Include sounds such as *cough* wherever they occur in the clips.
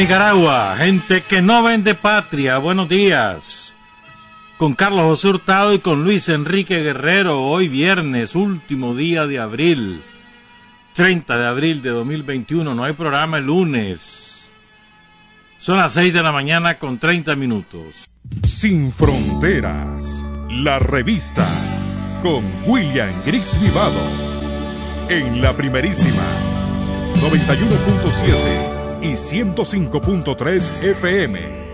¿Quién vive en Nicaragua? Gente que no vende patria. Buenos días. Con Carlos José Hurtado y con Luis Enrique Guerrero. Hoy viernes, último día de abril. 30 de abril de 2021. No hay programa el lunes. Son las 6 de la mañana con 30 minutos. Sin fronteras. La revista. Con William Griggs Vivado. En la primerísima. 91.7 y 105.3 FM.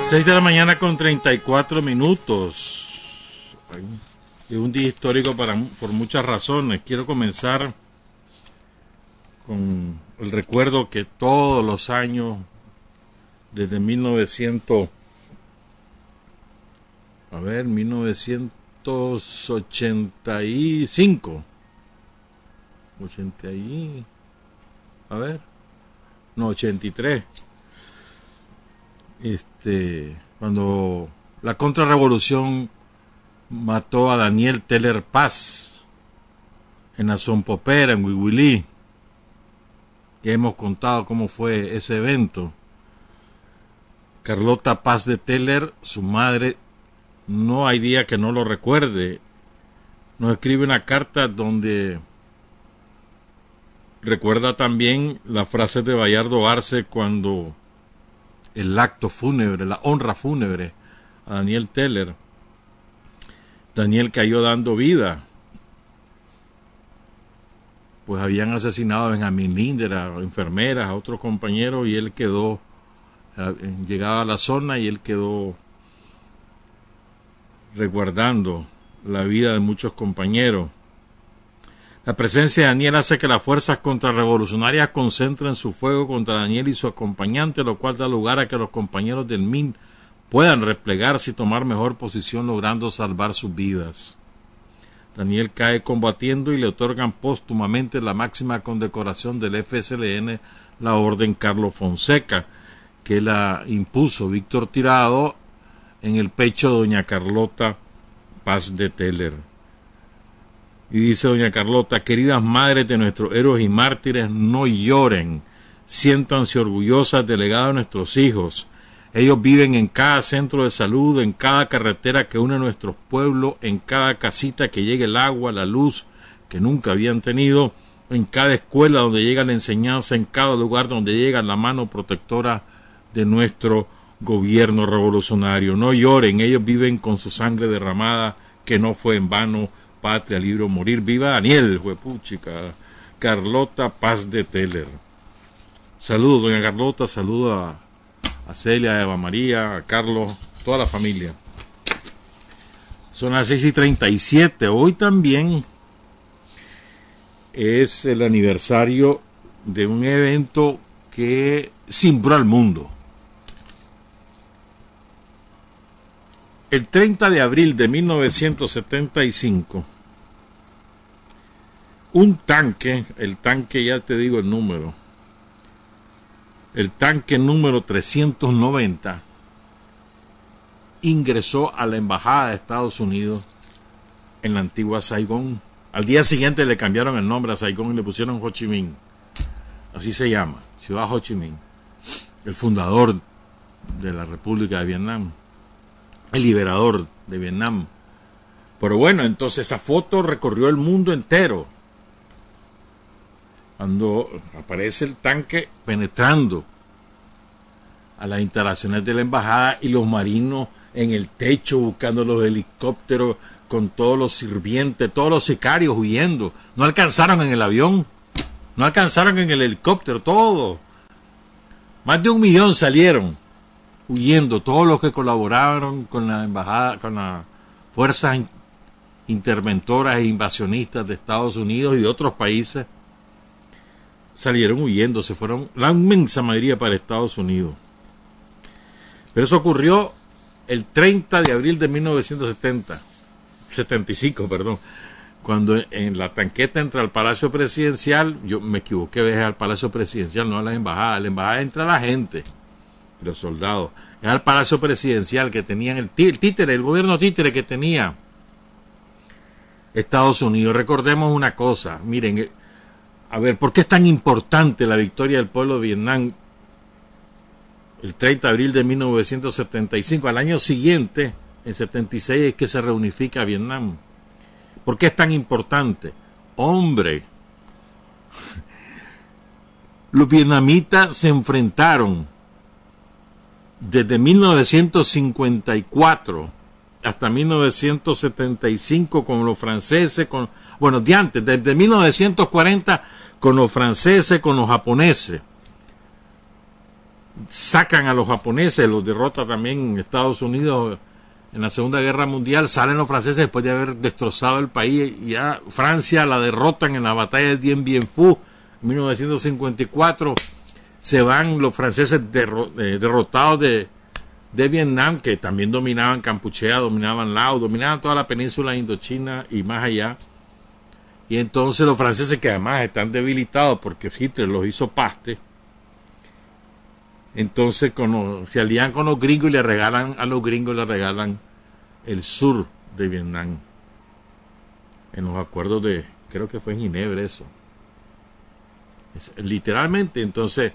6 de la mañana con 34 minutos. Es un día histórico para, por muchas razones. Quiero comenzar con el recuerdo que todos los años, desde 1900, a ver, 1985, 80 y... A ver. No, 83. Este, cuando la contrarrevolución mató a Daniel Teller Paz en Popera, en Huihuilí. Ya hemos contado cómo fue ese evento. Carlota Paz de Teller, su madre, no hay día que no lo recuerde. Nos escribe una carta donde Recuerda también la frase de Bayardo Arce cuando el acto fúnebre, la honra fúnebre a Daniel Teller. Daniel cayó dando vida. Pues habían asesinado a Benjamín a enfermeras, a otros compañeros, y él quedó, llegaba a la zona y él quedó resguardando la vida de muchos compañeros. La presencia de Daniel hace que las fuerzas contrarrevolucionarias concentren su fuego contra Daniel y su acompañante, lo cual da lugar a que los compañeros del MIN puedan replegarse y tomar mejor posición logrando salvar sus vidas. Daniel cae combatiendo y le otorgan póstumamente la máxima condecoración del FSLN, la Orden Carlos Fonseca, que la impuso Víctor Tirado en el pecho de doña Carlota Paz de Teller. Y dice doña Carlota, queridas madres de nuestros héroes y mártires, no lloren, siéntanse orgullosas de legado de nuestros hijos. Ellos viven en cada centro de salud, en cada carretera que une a nuestros pueblos, en cada casita que llegue el agua, la luz que nunca habían tenido, en cada escuela donde llega la enseñanza, en cada lugar donde llega la mano protectora de nuestro gobierno revolucionario. No lloren, ellos viven con su sangre derramada, que no fue en vano Patria, libro Morir Viva, Daniel, Juepuchica, Carlota Paz de Teller. Saludos, doña Carlota, saludos a, Celia, a Eva María, a Carlos, toda la familia. Son las 6 y 37. Hoy también es el aniversario de un evento que cimbró al mundo. El 30 de abril de 1975, un tanque, el tanque ya te digo el número, el tanque número 390 ingresó a la embajada de Estados Unidos en la antigua Saigón. Al día siguiente le cambiaron el nombre a Saigón y le pusieron Ho Chi Minh. Así se llama, Ciudad Ho Chi Minh, el fundador de la República de Vietnam, el liberador de Vietnam. Pero bueno, entonces esa foto recorrió el mundo entero cuando aparece el tanque penetrando a las instalaciones de la embajada y los marinos en el techo buscando los helicópteros con todos los sirvientes, todos los sicarios huyendo. No alcanzaron en el avión, no alcanzaron en el helicóptero, todo. Más de un millón salieron huyendo, todos los que colaboraron con la embajada, con las fuerzas interventoras e invasionistas de Estados Unidos y de otros países salieron huyendo, se fueron la inmensa mayoría para Estados Unidos. Pero eso ocurrió el 30 de abril de 1970, 75, perdón, cuando en la tanqueta entra al Palacio Presidencial, yo me equivoqué, es al Palacio Presidencial, no a la embajada, a la embajada entra la gente, los soldados, es al Palacio Presidencial que tenían el, el títere, el gobierno títere que tenía Estados Unidos. Recordemos una cosa, miren, a ver, ¿por qué es tan importante la victoria del pueblo de Vietnam el 30 de abril de 1975? Al año siguiente, en 76, es que se reunifica Vietnam. ¿Por qué es tan importante? Hombre, los vietnamitas se enfrentaron desde 1954 hasta 1975 con los franceses, con, bueno, de antes, desde 1940 con los franceses, con los japoneses. Sacan a los japoneses, los derrota también Estados Unidos en la Segunda Guerra Mundial, salen los franceses después de haber destrozado el país, ya Francia la derrotan en la batalla de Dien Bien Phu en 1954, se van los franceses eh, derrotados de, de Vietnam, que también dominaban Campuchea, dominaban Laos, dominaban toda la península Indochina y más allá. Y entonces los franceses, que además están debilitados porque Hitler los hizo paste, entonces se alían con los gringos y le regalan a los gringos le regalan el sur de Vietnam. En los acuerdos de, creo que fue en Ginebra eso. literalmente, entonces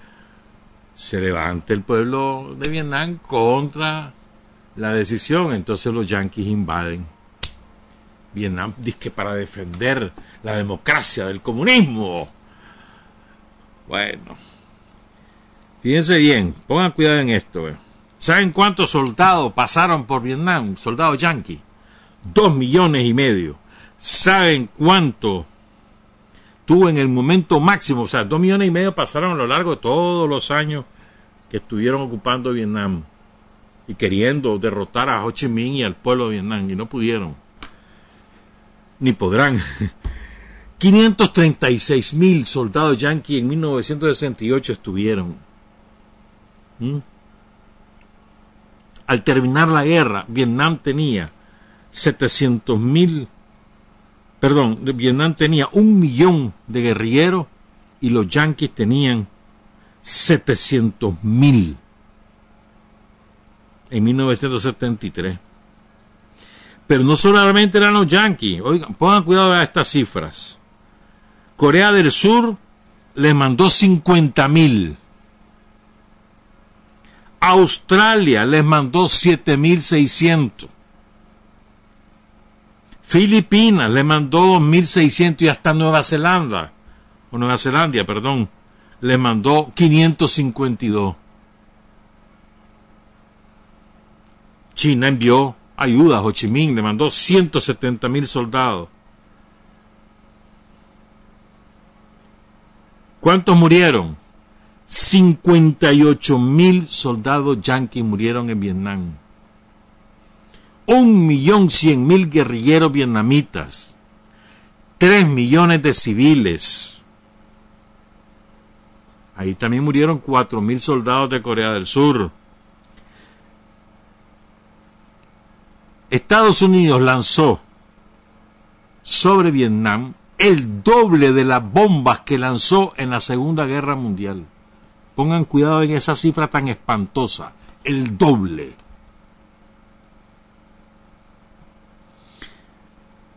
se levanta el pueblo de Vietnam contra la decisión, entonces los yanquis invaden Vietnam, dice para defender la democracia del comunismo. Bueno, Fíjense bien, pongan cuidado en esto. Eh. ¿Saben cuántos soldados pasaron por Vietnam? Soldados yanquis. Dos millones y medio. ¿Saben cuánto tuvo en el momento máximo? O sea, dos millones y medio pasaron a lo largo de todos los años que estuvieron ocupando Vietnam y queriendo derrotar a Ho Chi Minh y al pueblo de Vietnam y no pudieron. Ni podrán. 536 mil soldados yanquis en 1968 estuvieron ¿Mm? Al terminar la guerra, Vietnam tenía 700 mil, perdón, Vietnam tenía un millón de guerrilleros y los yanquis tenían 700 mil en 1973. Pero no solamente eran los yanquis, oigan, pongan cuidado a estas cifras. Corea del Sur les mandó 50 mil. Australia les mandó 7.600. Filipinas le mandó 2.600 y hasta Nueva Zelanda, o Nueva Zelanda, perdón, le mandó 552. China envió ayuda Ho Chi Minh, le mandó 170.000 soldados. ¿Cuántos murieron? 58 mil soldados yanquis murieron en Vietnam. Un millón cien mil guerrilleros vietnamitas. Tres millones de civiles. Ahí también murieron cuatro mil soldados de Corea del Sur. Estados Unidos lanzó sobre Vietnam el doble de las bombas que lanzó en la Segunda Guerra Mundial. Pongan cuidado en esa cifra tan espantosa, el doble.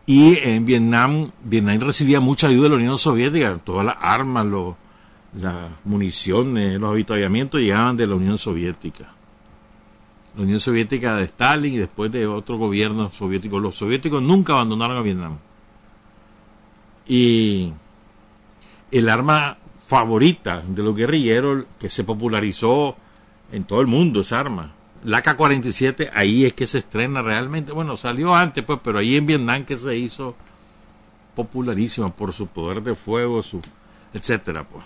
Y en Vietnam, Vietnam recibía mucha ayuda de la Unión Soviética, todas las armas, las municiones, los avituallamientos llegaban de la Unión Soviética. La Unión Soviética de Stalin y después de otro gobierno soviético. Los soviéticos nunca abandonaron a Vietnam. Y el arma favorita de los guerrilleros que se popularizó en todo el mundo esa arma. La K-47 ahí es que se estrena realmente. Bueno, salió antes, pues, pero ahí en Vietnam que se hizo popularísima por su poder de fuego, su etcétera, pues.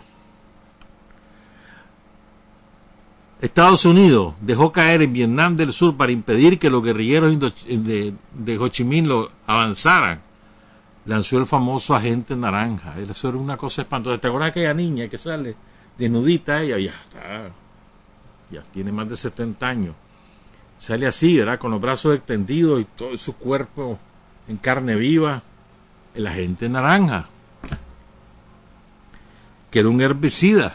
Estados Unidos dejó caer en Vietnam del Sur para impedir que los guerrilleros de, Ho Chi Minh lo avanzaran lanzó el famoso agente naranja. Eso era una cosa espantosa. ¿Te acuerdas aquella niña que sale desnudita? Ella ya está, ya tiene más de 70 años. Sale así, ¿verdad? Con los brazos extendidos y todo su cuerpo en carne viva. El agente naranja, que era un herbicida.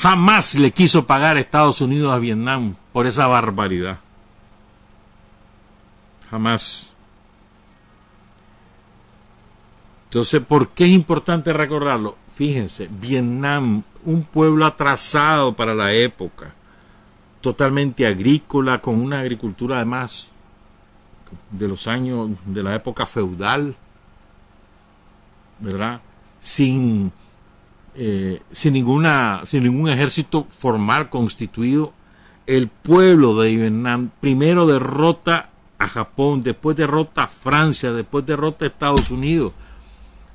Jamás le quiso pagar Estados Unidos a Vietnam por esa barbaridad. Jamás. Entonces, ¿por qué es importante recordarlo? Fíjense, Vietnam, un pueblo atrasado para la época, totalmente agrícola, con una agricultura además de los años de la época feudal, ¿verdad? Sin, eh, sin, ninguna, sin ningún ejército formal constituido, el pueblo de Vietnam primero derrota a Japón, después derrota a Francia, después derrota a Estados Unidos.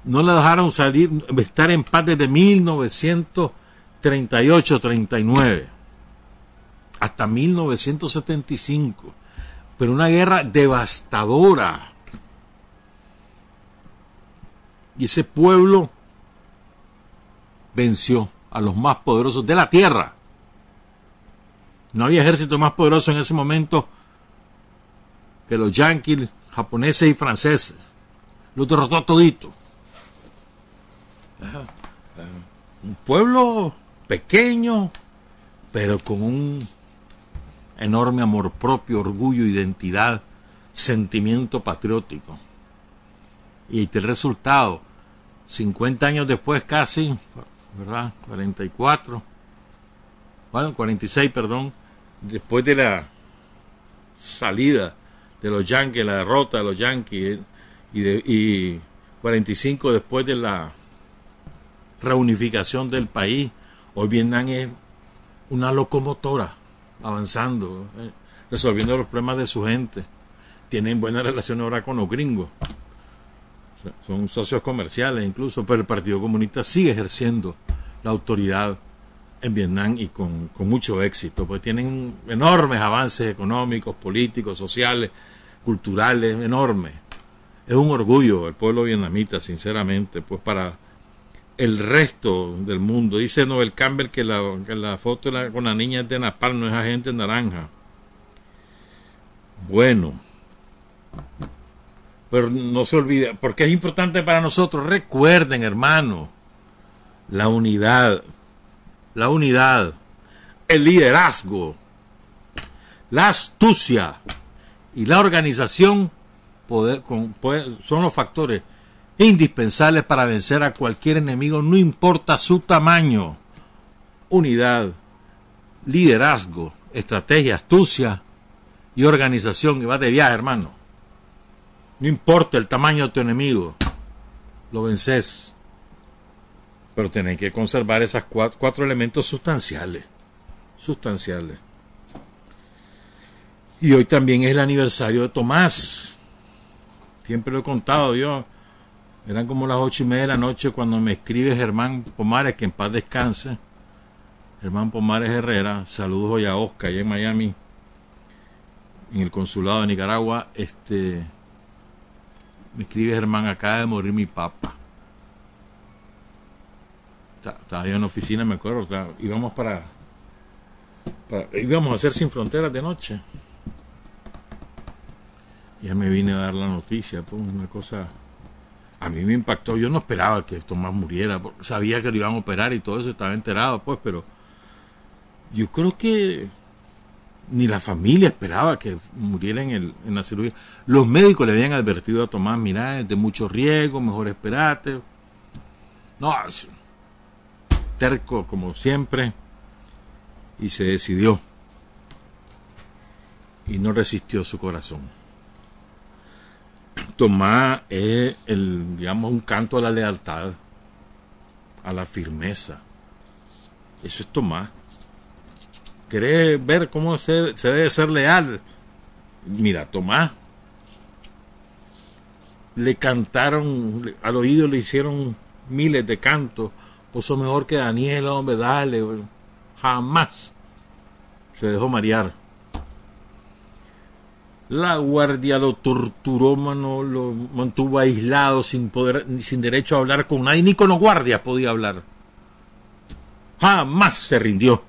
No la dejaron salir, estar en paz desde 1938-39 hasta 1975. Pero una guerra devastadora. Y ese pueblo venció a los más poderosos de la tierra. No había ejército más poderoso en ese momento que los yanquis, japoneses y franceses. Los derrotó a todito. Un pueblo pequeño, pero con un enorme amor propio, orgullo, identidad, sentimiento patriótico. Y el resultado, 50 años después casi, ¿verdad? 44, bueno, 46, perdón, después de la salida de los Yankees, la derrota de los Yankees, y, de, y 45 después de la reunificación del país, hoy Vietnam es una locomotora avanzando, eh, resolviendo los problemas de su gente. Tienen buenas relaciones ahora con los gringos. Son socios comerciales incluso, pero el Partido Comunista sigue ejerciendo la autoridad en Vietnam y con, con mucho éxito, pues tienen enormes avances económicos, políticos, sociales, culturales, enormes. Es un orgullo el pueblo vietnamita, sinceramente, pues para el resto del mundo. Dice Noel Campbell que la, que la foto con la niña es de Napal, no es agente naranja. Bueno, pero no se olvide, porque es importante para nosotros. Recuerden, hermano, la unidad, la unidad, el liderazgo, la astucia y la organización poder, con, son los factores indispensables para vencer a cualquier enemigo, no importa su tamaño. Unidad, liderazgo, estrategia, astucia y organización. que va de viaje, hermano. No importa el tamaño de tu enemigo, lo vences. Pero tenés que conservar esos cuatro, elementos sustanciales. Sustanciales. Y hoy también es el aniversario de Tomás. Siempre lo he contado yo eran como las ocho y media de la noche cuando me escribe Germán Pomares, que en paz descanse. Germán Pomares Herrera, saludos hoy a Oscar, allá en Miami, en el consulado de Nicaragua. Este, me escribe Germán, acaba de morir mi papá. Estaba yo en la oficina, me acuerdo, íbamos para, íbamos a hacer sin fronteras de noche. Ya me vine a dar la noticia, pues una cosa a mí me impactó. Yo no esperaba que Tomás muriera, sabía que lo iban a operar y todo eso, estaba enterado, pues, pero yo creo que ni la familia esperaba que muriera en, el, en la cirugía. Los médicos le habían advertido a Tomás, mira, es de mucho riesgo, mejor esperate. No, terco como siempre, y se decidió. Y no resistió su corazón. Tomás es el, digamos, un canto a la lealtad, a la firmeza. Eso es Tomás. ¿Querés ver cómo se, se debe ser leal? Mira, Tomás. Le cantaron, al oído le hicieron miles de cantos. Puso mejor que Daniel, hombre, dale. Jamás se dejó marear la guardia lo torturó, mano, lo mantuvo aislado sin poder, sin derecho a hablar con nadie, ni con los guardias podía hablar. Jamás se rindió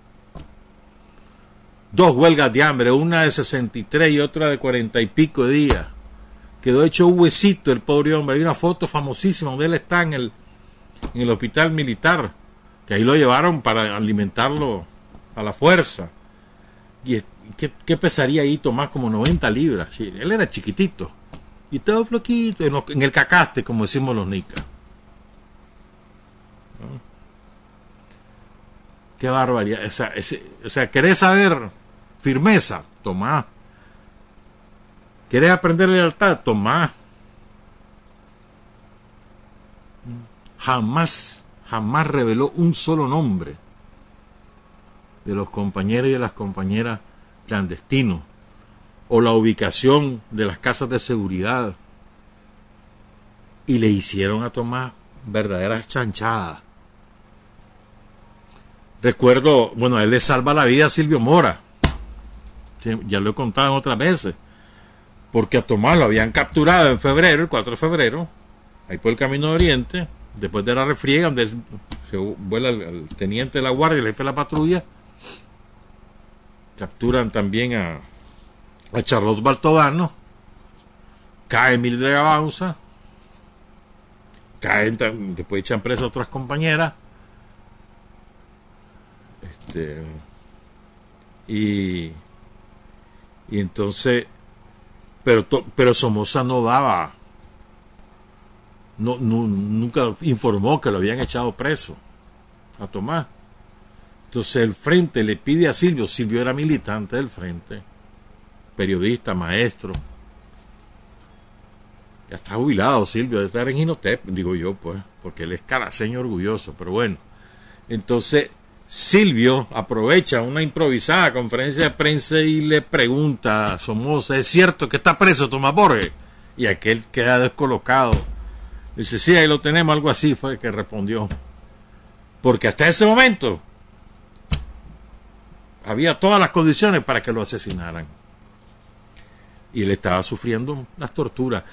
dos huelgas de hambre, una de 63 y otra de 40 y pico de días. Quedó hecho un huesito el pobre hombre. Hay una foto famosísima donde él está en el, en el hospital militar, que ahí lo llevaron para alimentarlo a la fuerza. ¿Y qué, pesaría ahí Tomás? Como 90 libras. Él era chiquitito. Y todo floquito, en, el cacaste, como decimos los nicas. Qué barbaridad. O sea, ese, o sea, ¿querés saber firmeza? Tomá. ¿Querés aprender lealtad? Tomá. Jamás, jamás reveló un solo nombre de los compañeros y de las compañeras clandestinos o la ubicación de las casas de seguridad y le hicieron a Tomás verdaderas chanchadas. Recuerdo, bueno, él le salva la vida a Silvio Mora. Ya lo he contado en otras veces. Porque a Tomás lo habían capturado en febrero, el 4 de febrero, ahí por el Camino de Oriente, después de la refriega, donde se vuela el, teniente de la guardia, el jefe de la patrulla. Capturan también a, a Charlotte Baltovano. Cae Mildred Gabauza caen, después echan presa a otras compañeras. Este, y, y entonces, pero, pero Somoza no daba, no, nunca informó que lo habían echado preso a Tomás. Entonces el frente le pide a Silvio, Silvio era militante del frente, periodista, maestro, ya está jubilado Silvio de estar en Ginotep, digo yo, pues, porque él es caraseño orgulloso, pero bueno. Entonces, Silvio aprovecha una improvisada conferencia de prensa y le pregunta a Somoza, ¿es cierto que está preso Tomás Borges? Y aquel queda descolocado. Dice, sí, ahí lo tenemos, algo así fue que respondió. Porque hasta ese momento había todas las condiciones para que lo asesinaran. Y él estaba sufriendo las torturas.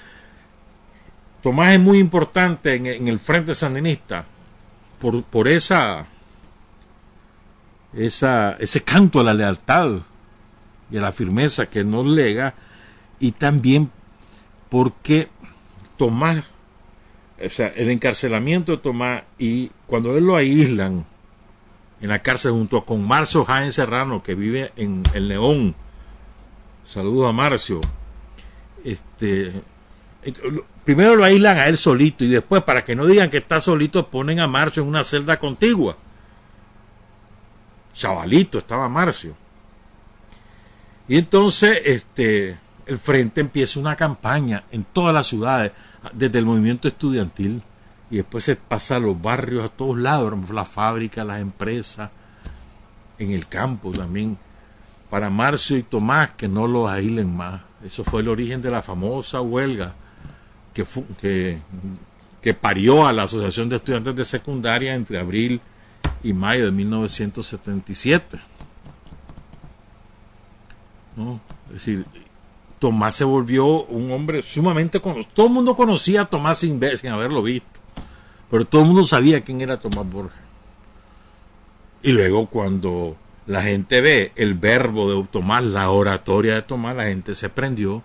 Tomás es muy importante en, el frente sandinista por, por esa, esa, ese canto a la lealtad y a la firmeza que nos lega y también porque Tomás, o sea, el encarcelamiento de Tomás y cuando él lo aíslan en la cárcel junto con Marcio Jaén Serrano que vive en el León, saludos a Marcio, este, primero lo aíslan a él solito y después, para que no digan que está solito, ponen a Marcio en una celda contigua. Chavalito estaba Marcio. Y entonces, este, el frente empieza una campaña en todas las ciudades, desde el movimiento estudiantil, y después se pasa a los barrios, a todos lados, las fábricas, las empresas, en el campo también, para Marcio y Tomás que no los aíslen más. Eso fue el origen de la famosa huelga que, que, parió a la Asociación de Estudiantes de Secundaria entre abril y mayo de 1977. ¿No? Es decir, Tomás se volvió un hombre sumamente conocido. Todo el mundo conocía a Tomás sin, sin haberlo visto, pero todo el mundo sabía quién era Tomás Borges. Y luego cuando la gente ve el verbo de Tomás, la oratoria de Tomás, la gente se prendió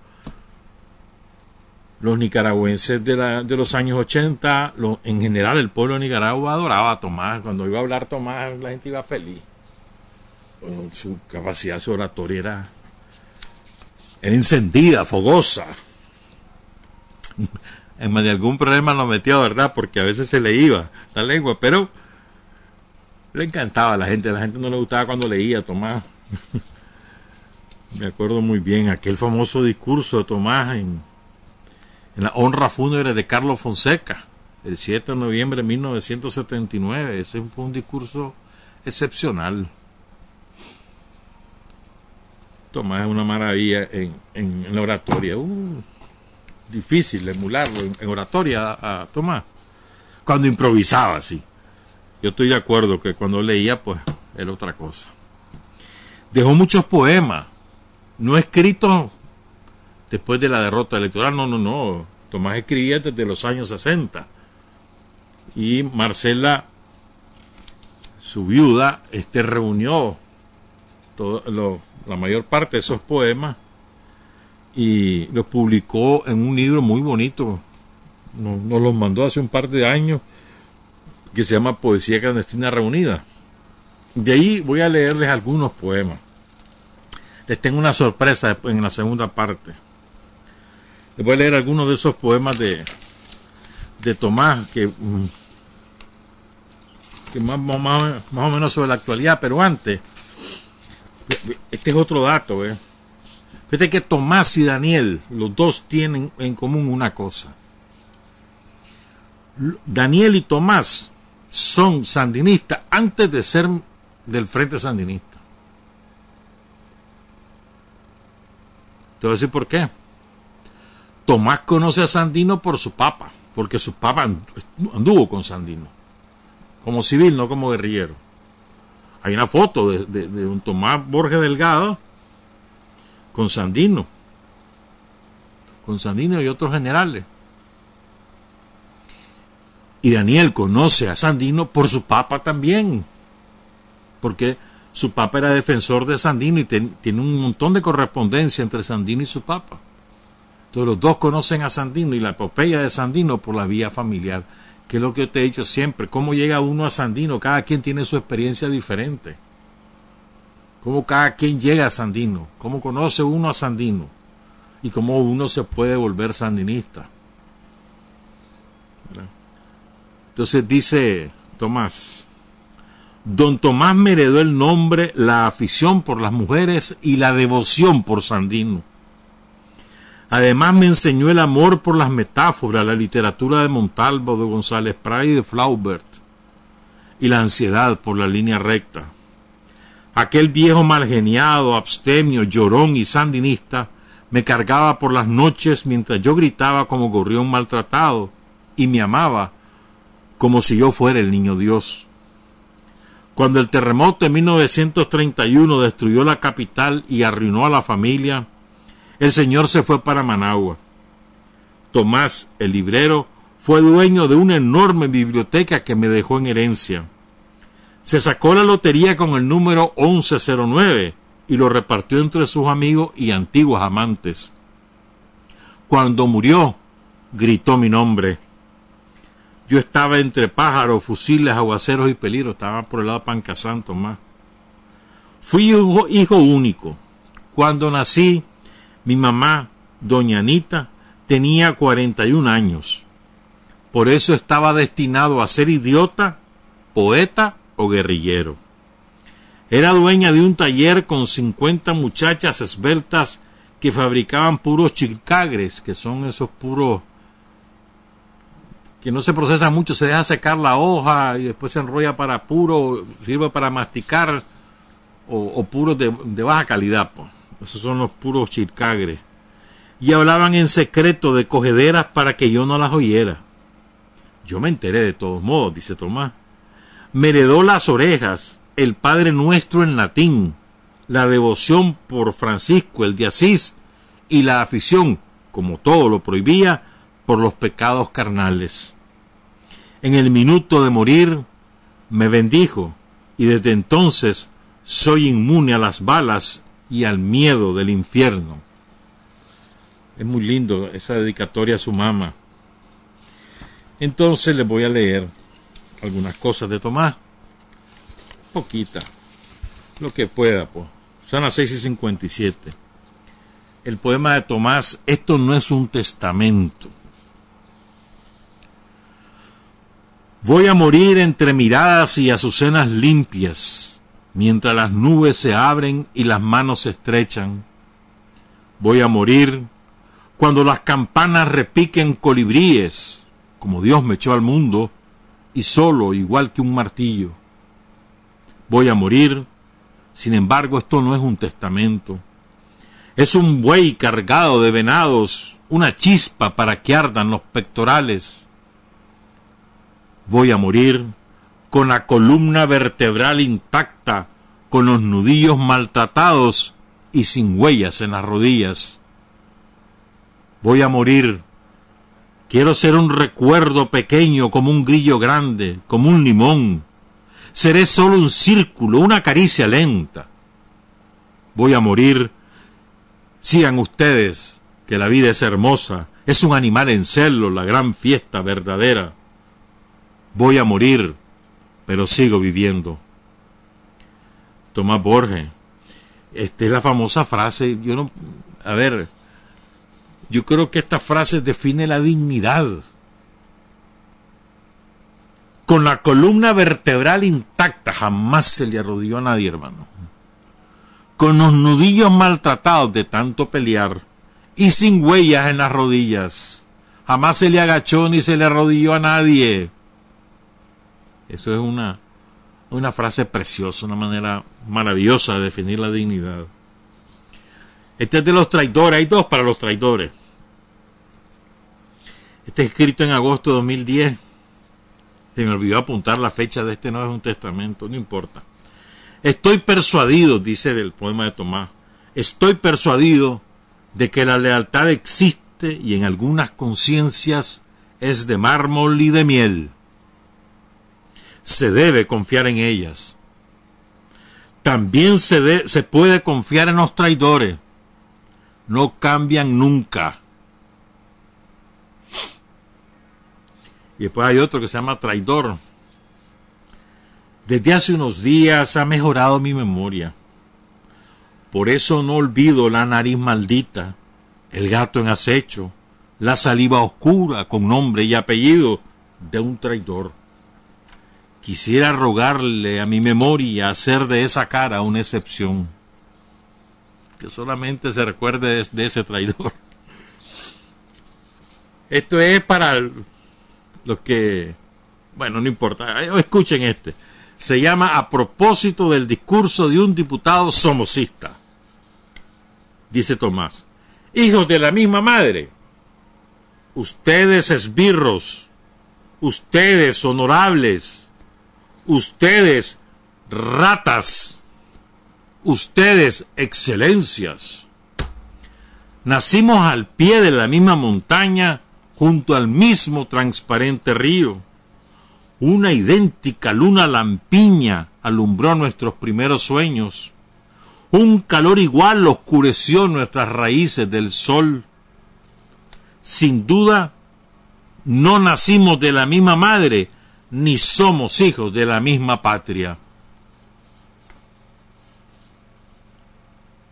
los nicaragüenses de, la, de los años 80, en general el pueblo de Nicaragua adoraba a Tomás. Cuando iba a hablar Tomás, la gente iba feliz. Su capacidad, su oratoria era, era encendida, fogosa. *laughs* En de algún problema lo metió, ¿verdad? Porque a veces se le iba la lengua, pero le encantaba a la gente. A la gente no le gustaba cuando leía Tomás. *laughs* Me acuerdo muy bien aquel famoso discurso de Tomás en, en la honra fúnebre de Carlos Fonseca, el 7 de noviembre de 1979. Ese fue un discurso excepcional. Tomás es una maravilla en, en, la oratoria. Uh, difícil emularlo en, oratoria a, Tomás. Cuando improvisaba, sí. Yo estoy de acuerdo que cuando leía, pues, era otra cosa. Dejó muchos poemas, no escritos después de la derrota electoral. No, no, no. Tomás escribía desde los años 60. Y Marcela, su viuda, este, reunió todo la mayor parte de esos poemas y los publicó en un libro muy bonito. Nos, nos los mandó hace un par de años que se llama Poesía Clandestina Reunida. De ahí voy a leerles algunos poemas. Les tengo una sorpresa en la segunda parte. Les voy a leer algunos de esos poemas de, de Tomás que mm, que más, o menos sobre la actualidad, pero antes, este es otro dato, ¿eh? Fíjate que Tomás y Daniel, los dos tienen en común una cosa. Daniel y Tomás son sandinistas antes de ser del Frente Sandinista. Te voy a decir por qué. Tomás conoce a Sandino por su papa, porque su papa anduvo con Sandino, como civil, no como guerrillero. Hay una foto de, un Tomás Borges Delgado con Sandino, con Sandino y otros generales. Y Daniel conoce a Sandino por su papa también, porque su papa era defensor de Sandino y tiene un montón de correspondencia entre Sandino y su papa. Entonces los dos conocen a Sandino y la epopeya de Sandino por la vía familiar, que es lo que te he dicho siempre, cómo llega uno a Sandino, cada quien tiene su experiencia diferente. Cómo cada quien llega a Sandino, cómo conoce uno a Sandino y cómo uno se puede volver sandinista. Entonces dice Tomás, don Tomás me heredó el nombre, la afición por las mujeres y la devoción por Sandino. Además me enseñó el amor por las metáforas, la literatura de Montalvo, de González Prat y de Flaubert, y la ansiedad por la línea recta. Aquel viejo malgeniado, abstemio, llorón y sandinista me cargaba por las noches mientras yo gritaba como gorrión maltratado y me amaba como si yo fuera el niño Dios. Cuando el terremoto de 1931 destruyó la capital y arruinó a la familia, el señor se fue para Managua. Tomás, el librero, fue dueño de una enorme biblioteca que me dejó en herencia. Se sacó la lotería con el número 1109 y lo repartió entre sus amigos y antiguos amantes. Cuando murió, gritó mi nombre. Yo estaba entre pájaros, fusiles, aguaceros y peligros, estaba por el lado de Pancasán, Tomás. Fui hijo único. Cuando nací, mi mamá, doña Anita, tenía 41 años. Por eso estaba destinado a ser idiota, poeta o guerrillero. Era dueña de un taller con 50 muchachas esbeltas que fabricaban puros chilcagres, que son esos puros que no se procesa mucho, se deja secar la hoja y después se enrolla para puro, sirve para masticar o, puros de, baja calidad. Pues. Esos son los puros chilcagres. Y hablaban en secreto de cogederas para que yo no las oyera. Yo me enteré de todos modos, dice Tomás. Me heredó las orejas, el Padre Nuestro en latín, la devoción por Francisco el de Asís y la afición, como todo lo prohibía, por los pecados carnales. En el minuto de morir me bendijo y desde entonces soy inmune a las balas y al miedo del infierno. Es muy lindo esa dedicatoria a su mamá. Entonces les voy a leer algunas cosas de Tomás. Poquita. Lo que pueda, pues. Son las 6 y 57. El poema de Tomás, esto no es un testamento. Voy a morir entre miradas y azucenas limpias mientras las nubes se abren y las manos se estrechan. Voy a morir cuando las campanas repiquen colibríes, como Dios me echó al mundo, y solo igual que un martillo. Voy a morir, sin embargo esto no es un testamento. Es un buey cargado de venados, una chispa para que ardan los pectorales. Voy a morir con la columna vertebral intacta, con los nudillos maltratados y sin huellas en las rodillas. Voy a morir. Quiero ser un recuerdo pequeño como un grillo grande, como un limón. Seré solo un círculo, una caricia lenta. Voy a morir. Sigan ustedes que la vida es hermosa, es un animal en celo, la gran fiesta verdadera. Voy a morir pero sigo viviendo. Tomás Borges. Esta es la famosa frase, yo no, a ver, yo creo que esta frase define la dignidad. con la columna vertebral intacta, jamás se le arrodilló a nadie, hermano. Con los nudillos maltratados de tanto pelear y sin huellas en las rodillas. Jamás se le agachó ni se le arrodilló a nadie. Eso es una, una frase preciosa, una manera maravillosa de definir la dignidad. Este es de los traidores, hay dos para los traidores. Este es escrito en agosto de 2010. Se me olvidó apuntar la fecha de este, no es un testamento, no importa. Estoy persuadido, dice el poema de Tomás, estoy persuadido de que la lealtad existe y en algunas conciencias es de mármol y de miel. Se debe confiar en ellas. También se, se puede confiar en los traidores. No cambian nunca. Y después hay otro que se llama Traidor. Desde hace unos días ha mejorado mi memoria. Por eso no olvido la nariz maldita, el gato en acecho, la saliva oscura con nombre y apellido de un traidor. Quisiera rogarle a mi memoria hacer de esa cara una excepción, que solamente se recuerde de ese traidor. Esto es para los que, bueno, no importa, escuchen este. Se llama A propósito del discurso de un diputado somocista. Dice Tomás, hijos de la misma madre, ustedes esbirros, ustedes honorables, ustedes ratas, ustedes excelencias. Nacimos al pie de la misma montaña junto al mismo transparente río. Una idéntica luna lampiña alumbró nuestros primeros sueños. Un calor igual oscureció nuestras raíces del sol. Sin duda, no nacimos de la misma madre, ni somos hijos de la misma patria.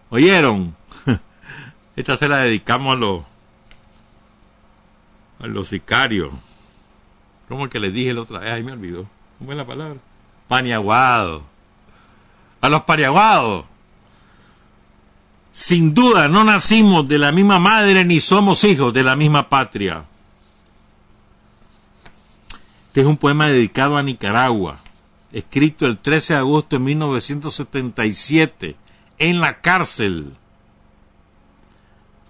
¿Oyeron? *laughs* Esta se la dedicamos a los a los sicarios. ¿Cómo que les dije la otra vez? Ay, me olvidó. ¿Cómo es la palabra? Paniaguado. A los paniaguados. Sin duda, no nacimos de la misma madre ni somos hijos de la misma patria. Es un poema dedicado a Nicaragua, escrito el 13 de agosto de 1977, en la cárcel.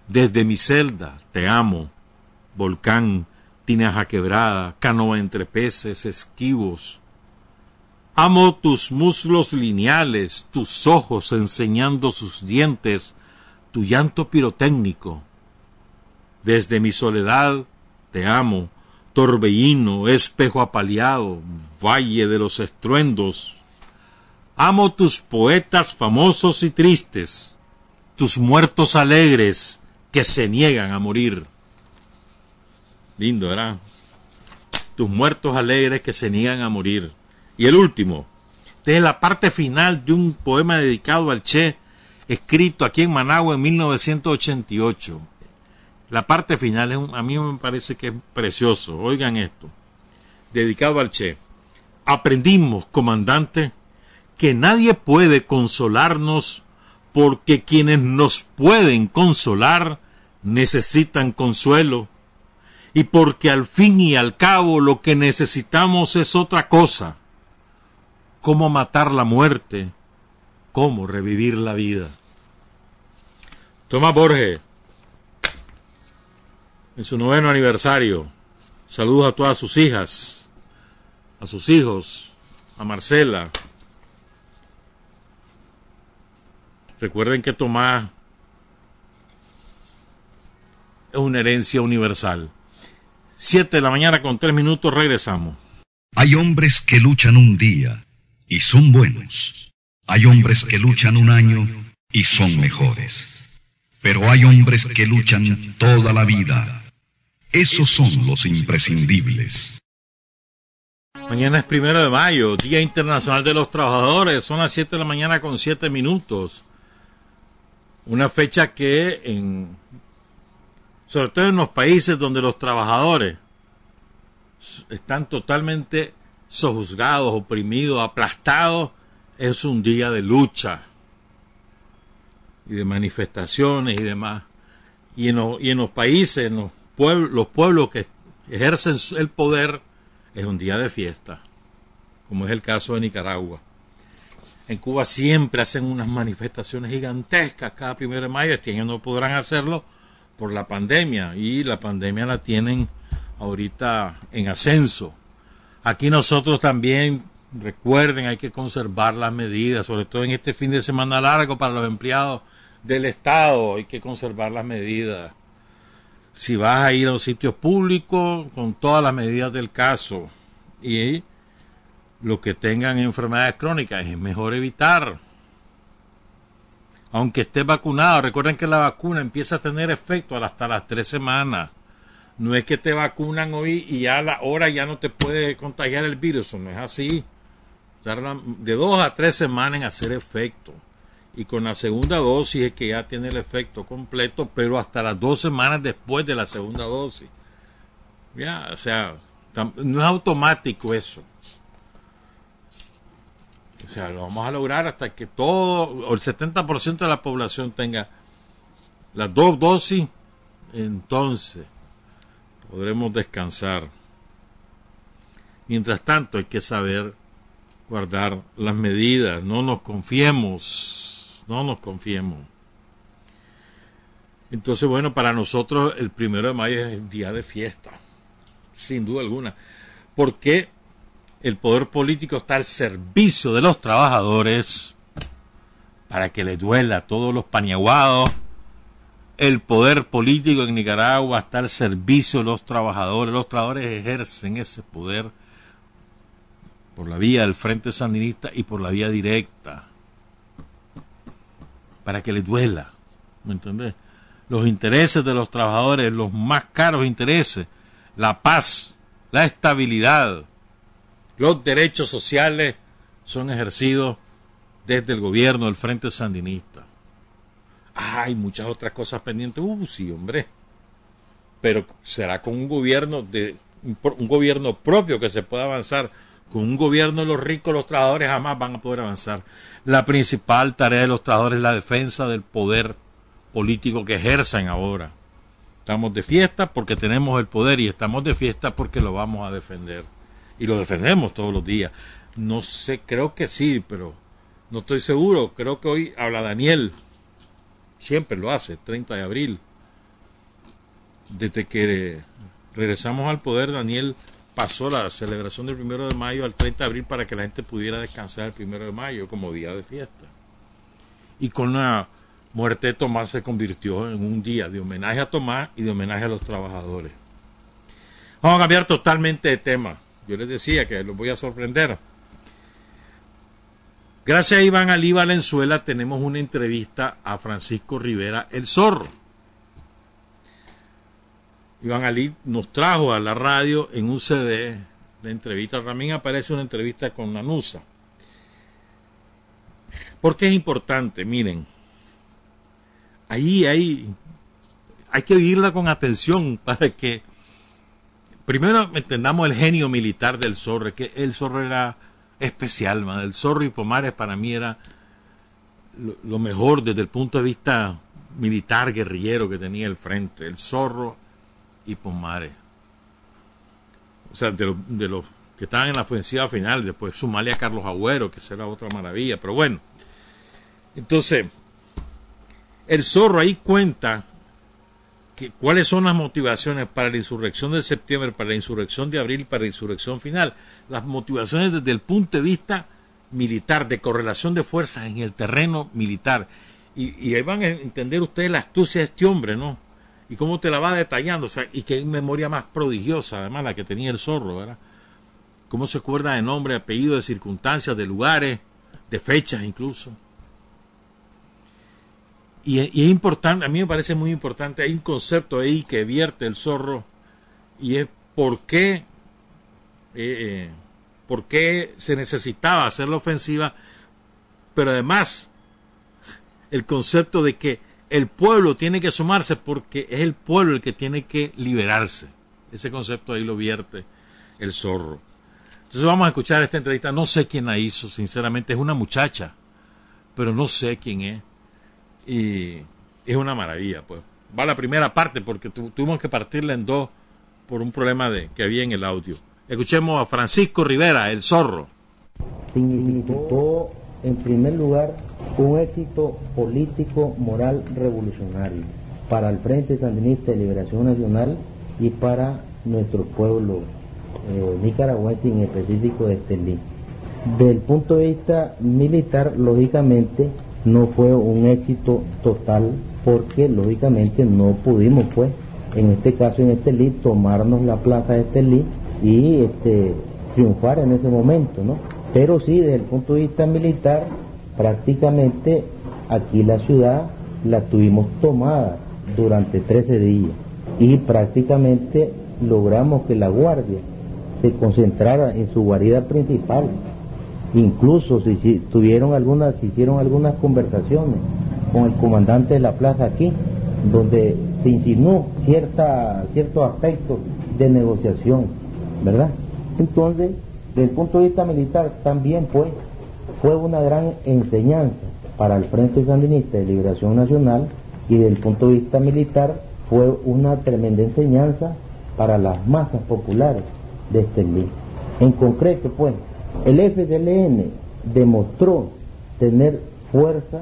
Desde mi celda, te amo, volcán, tinaja quebrada, canoa entre peces, esquivos. Amo tus muslos lineales, tus ojos enseñando sus dientes, tu llanto pirotécnico. Desde mi soledad te amo, torbellino, espejo apaleado, valle de los estruendos. Amo tus poetas famosos y tristes, tus muertos alegres que se niegan a morir. Lindo, ¿verdad? Tus muertos alegres que se niegan a morir. Y el último, esta es la parte final de un poema dedicado al Che, escrito aquí en Managua en 1988. La parte final es a mí me parece que es precioso. Oigan esto. Dedicado al Che. Aprendimos, comandante, que nadie puede consolarnos porque quienes nos pueden consolar necesitan consuelo y porque al fin y al cabo lo que necesitamos es otra cosa. Cómo matar la muerte, cómo revivir la vida. Tomás Borges, en su noveno aniversario, saludos a todas sus hijas, a sus hijos, a Marcela. Recuerden que Tomás es una herencia universal. Siete de la mañana con tres minutos regresamos. Hay hombres que luchan un día y son buenos. Hay hombres que luchan un año y son mejores. Pero hay hombres que luchan toda la vida. Esos son los imprescindibles. Mañana es primero de mayo, Día Internacional de los Trabajadores. Son las siete de la mañana con siete minutos. Una fecha que en sobre todo en los países donde los trabajadores están totalmente sojuzgados, oprimidos, aplastados, es un día de lucha y de manifestaciones y demás. Y en los, y en los países, en los pueblos que ejercen el poder, es un día de fiesta, como es el caso de Nicaragua. En Cuba siempre hacen unas manifestaciones gigantescas cada primero de mayo, este año no podrán hacerlo por la pandemia y la pandemia la tienen ahorita en ascenso. Aquí nosotros también, recuerden, hay que conservar las medidas, sobre todo en este fin de semana largo para los empleados del Estado, hay que conservar las medidas. Si vas a ir a un sitio público, con todas las medidas del caso. Y los que tengan enfermedades crónicas, es mejor evitar. Aunque esté vacunado, recuerden que la vacuna empieza a tener efecto hasta las tres semanas. No es que te vacunan hoy y ya a la hora ya no te puede contagiar el virus, no es así. De dos a tres semanas en hacer efecto. Y con la segunda dosis es que ya tiene el efecto completo, pero hasta las dos semanas después de la segunda dosis. Ya, o sea, no es automático eso. O sea, lo vamos a lograr hasta que todo, o el 70% de la población tenga las dos dosis, entonces podremos descansar. Mientras tanto, hay que saber guardar las medidas, no nos confiemos, no nos confiemos. Entonces, bueno, para nosotros el primero de mayo es día de fiesta, sin duda alguna, porque el poder político está al servicio de los trabajadores para que les duela a todos los paniaguados el poder político en Nicaragua está al servicio de los trabajadores. Los trabajadores ejercen ese poder por la vía del Frente Sandinista y por la vía directa. Para que les duela. ¿Me entendés? Los intereses de los trabajadores, los más caros intereses, la paz, la estabilidad, los derechos sociales son ejercidos desde el gobierno del Frente Sandinista hay muchas otras cosas pendientes. Uh, sí, hombre. Pero será con un gobierno de un gobierno propio que se pueda avanzar. Con un gobierno de los ricos, los trabajadores jamás van a poder avanzar. La principal tarea de los trabajadores es la defensa del poder político que ejercen ahora. Estamos de fiesta porque tenemos el poder y estamos de fiesta porque lo vamos a defender. Y lo defendemos todos los días. No sé, creo que sí, pero no estoy seguro. Creo que hoy habla Daniel siempre lo hace, 30 de abril. Desde que regresamos al poder, Daniel pasó la celebración del primero de mayo al 30 de abril para que la gente pudiera descansar el primero de mayo como día de fiesta. Y con la muerte de Tomás se convirtió en un día de homenaje a Tomás y de homenaje a los trabajadores. Vamos a cambiar totalmente de tema. Yo les decía que los voy a sorprender. Gracias a Iván Alí Valenzuela tenemos una entrevista a Francisco Rivera el Zorro. Iván Ali nos trajo a la radio en un CD de entrevista. También aparece una entrevista con Nanusa. ¿Por qué es importante? Miren, ahí hay, hay que oírla con atención para que primero entendamos el genio militar del zorro, que el zorro era especial, man. El Zorro y Pomares para mí era lo, mejor desde el punto de vista militar, guerrillero que tenía el frente. El Zorro y Pomares. O sea, de, los que estaban en la ofensiva final, después sumarle a Carlos Agüero, que será otra maravilla, pero bueno. Entonces, el zorro ahí cuenta cuáles son las motivaciones para la insurrección de septiembre, para la insurrección de abril, para la insurrección final. Las motivaciones desde el punto de vista militar, de correlación de fuerzas en el terreno militar. Y, ahí van a entender ustedes la astucia de este hombre, ¿no? Y cómo te la va detallando, o sea, y qué memoria más prodigiosa, además, la que tenía el zorro, ¿verdad? Cómo se acuerda de nombre, apellido, de circunstancias, de lugares, de fechas incluso y, es importante, a mí me parece muy importante, hay un concepto ahí que vierte el zorro y es por qué, eh, eh, por qué se necesitaba hacer la ofensiva, pero además el concepto de que el pueblo tiene que sumarse porque es el pueblo el que tiene que liberarse. Ese concepto ahí lo vierte el zorro. Entonces vamos a escuchar esta entrevista. No sé quién la hizo, sinceramente. Es una muchacha, pero no sé quién es. Y es una maravilla, pues. Va la primera parte porque tuvimos que partirla en dos por un problema de, que había en el audio. Escuchemos a Francisco Rivera, el zorro. En primer lugar, un éxito político, moral, revolucionario para el Frente Sandinista de Liberación Nacional y para nuestro pueblo eh, nicaragüense, en específico de Estelí. Desde el punto de vista militar, lógicamente, no fue un éxito total porque, lógicamente, no pudimos, pues, en este caso en Estelí, tomarnos la plaza de Estelí y este, triunfar en ese momento, ¿no? Pero sí, desde el punto de vista militar, prácticamente aquí la ciudad la tuvimos tomada durante 13 días y prácticamente logramos que la guardia se concentrara en su guarida principal. Incluso si, tuvieron algunas, se hicieron algunas conversaciones con el comandante de la plaza aquí, donde se insinuó cierta, ciertos aspectos de negociación, ¿verdad? Entonces, desde el punto de vista militar también fue, fue una gran enseñanza para el Frente Sandinista de Liberación Nacional y desde el punto de vista militar fue una tremenda enseñanza para las masas populares de este libro. En concreto, pues, el FDLN demostró tener fuerza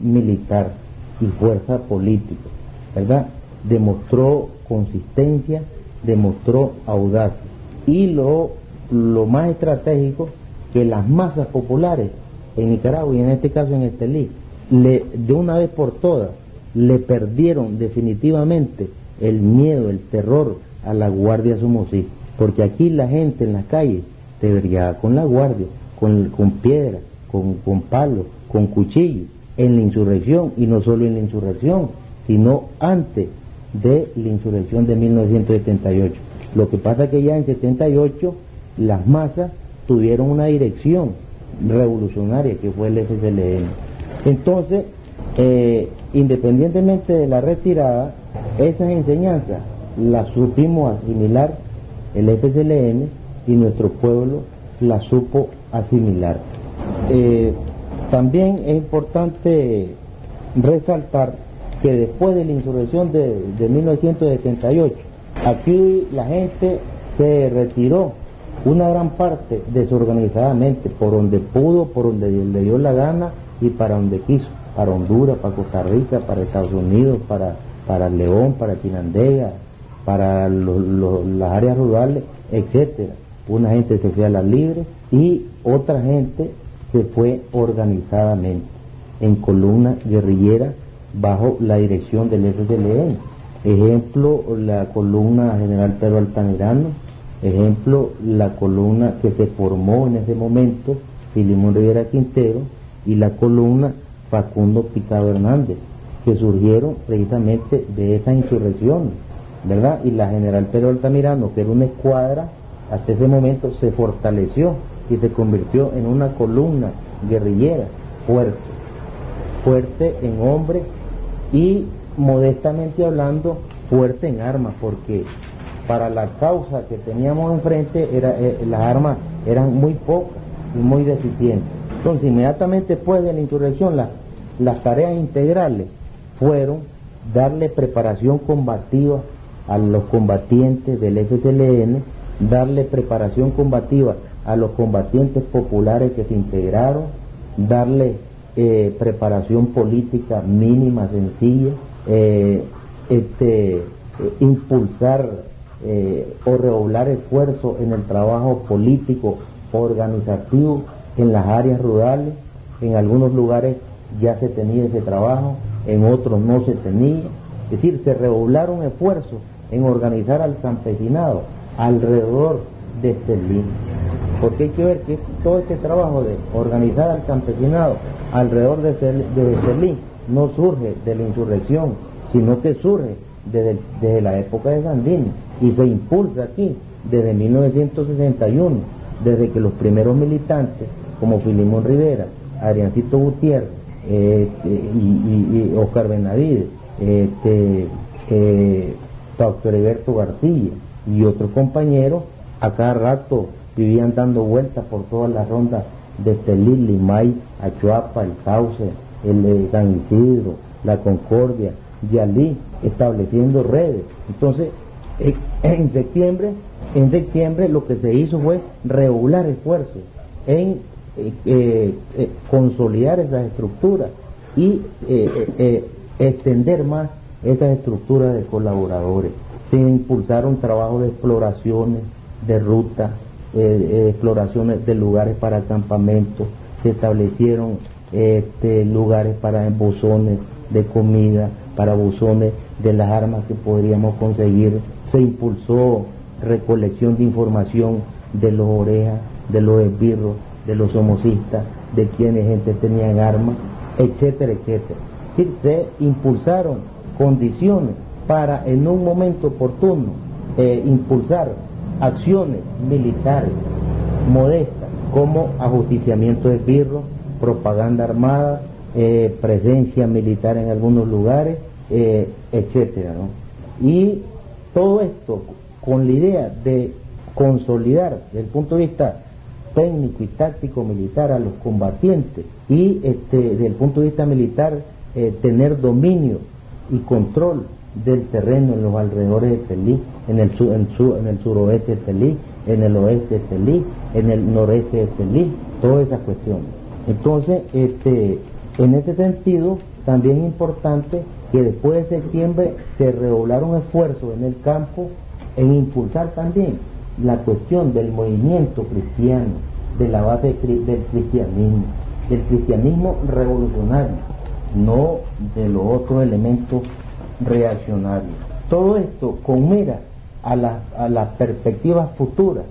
militar y fuerza política, ¿verdad? Demostró consistencia, demostró audacia. Y lo, lo más estratégico, que las masas populares en Nicaragua y en este caso en Estelí, le, de una vez por todas, le perdieron definitivamente el miedo, el terror a la Guardia Somosí. Porque aquí la gente en las calles se vería con la Guardia, con, con piedra, con, con palos, con cuchillos, en la insurrección, y no solo en la insurrección, sino antes de la insurrección de 1978. Lo que pasa que ya en 78 las masas tuvieron una dirección revolucionaria que fue el FCLN. Entonces, eh, independientemente de la retirada, esas enseñanzas las supimos asimilar el FCLN y nuestro pueblo las supo asimilar. Eh, también es importante resaltar que después de la insurrección de, de 1978, aquí la gente se retiró una gran parte desorganizadamente, por donde pudo, por donde le dio la gana y para donde quiso para Honduras, para Costa Rica, para Estados Unidos, para, para León, para Chinandega, para las áreas rurales, etcétera. Una gente se fue a las libres y otra gente se fue organizadamente en columnas guerrilleras bajo la dirección del FDLN. Ejemplo, la columna General Pedro Altamirano, ejemplo, la columna que se formó en ese momento, Filimón Rivera Quintero, y la columna Facundo Picado Hernández, que surgieron precisamente de esa insurrección, ¿verdad? Y la general Pedro Altamirano, que era una escuadra, hasta ese momento se fortaleció y se convirtió en una columna guerrillera fuerte, fuerte en hombre y modestamente hablando fuerte en armas, porque para la causa que teníamos enfrente era, eh, las armas eran muy pocas y muy deficientes. Entonces inmediatamente después de la insurrección las tareas integrales fueron darle preparación combativa a los combatientes del FCLN, darle preparación combativa a los combatientes populares que se integraron, darle eh, preparación política mínima, sencilla, eh, este, eh, o redoblar esfuerzo en el trabajo político organizativo en las áreas rurales, en algunos lugares ya se tenía ese trabajo, en otros no se tenía. Es decir, se redoblaron esfuerzos en organizar al campesinado alrededor de este Porque hay que ver que todo este trabajo de organizar al campesinado alrededor de, de no surge de la insurrección, sino que surge desde, desde la época de Sandini y se impulsa aquí desde 1961, desde que los primeros militantes, como Filimón Rivera, Adriancito Gutiérrez, este, y, Oscar Benavides, este, eh, doctor Heriberto García y otros compañeros, a cada rato vivían dando vueltas por todas las rondas de Telil, Limay, Achuapa, El Cauce, el eh, San Isidro, La Concordia, Yalí, estableciendo redes. Entonces, en septiembre, en septiembre lo que se hizo fue regular esfuerzos en eh, consolidar esas estructuras y extender más esas estructuras de colaboradores. Se impulsaron trabajos de exploraciones, de rutas, exploraciones de lugares para campamentos, se establecieron este, lugares para buzones de comida, para buzones de las armas que podríamos conseguir. Se impulsó recolección de información de los orejas, de los esbirros, de los homocistas, de quienes gente tenían armas, etcétera, etcétera. se impulsaron condiciones para en un momento oportuno eh, impulsar acciones militares modestas como ajusticiamiento de esbirros, propaganda armada, eh, presencia militar en algunos lugares, eh, etcétera, Y todo esto con la idea de consolidar desde el punto de vista técnico y táctico militar a los combatientes y este, desde el punto de vista militar eh, tener dominio y control del terreno en los alrededores de Celí, en el, en, el suroeste de Celí, en el oeste de Celí, en el noreste de Celí, todas esas cuestiones. Entonces, este, en ese sentido, también es importante que después de septiembre se redoblaron esfuerzos en el campo en impulsar también la cuestión del movimiento cristiano, de la base del cristianismo, del cristianismo revolucionario, no de los otros elementos reaccionarios. Todo esto con mira a las perspectivas futuras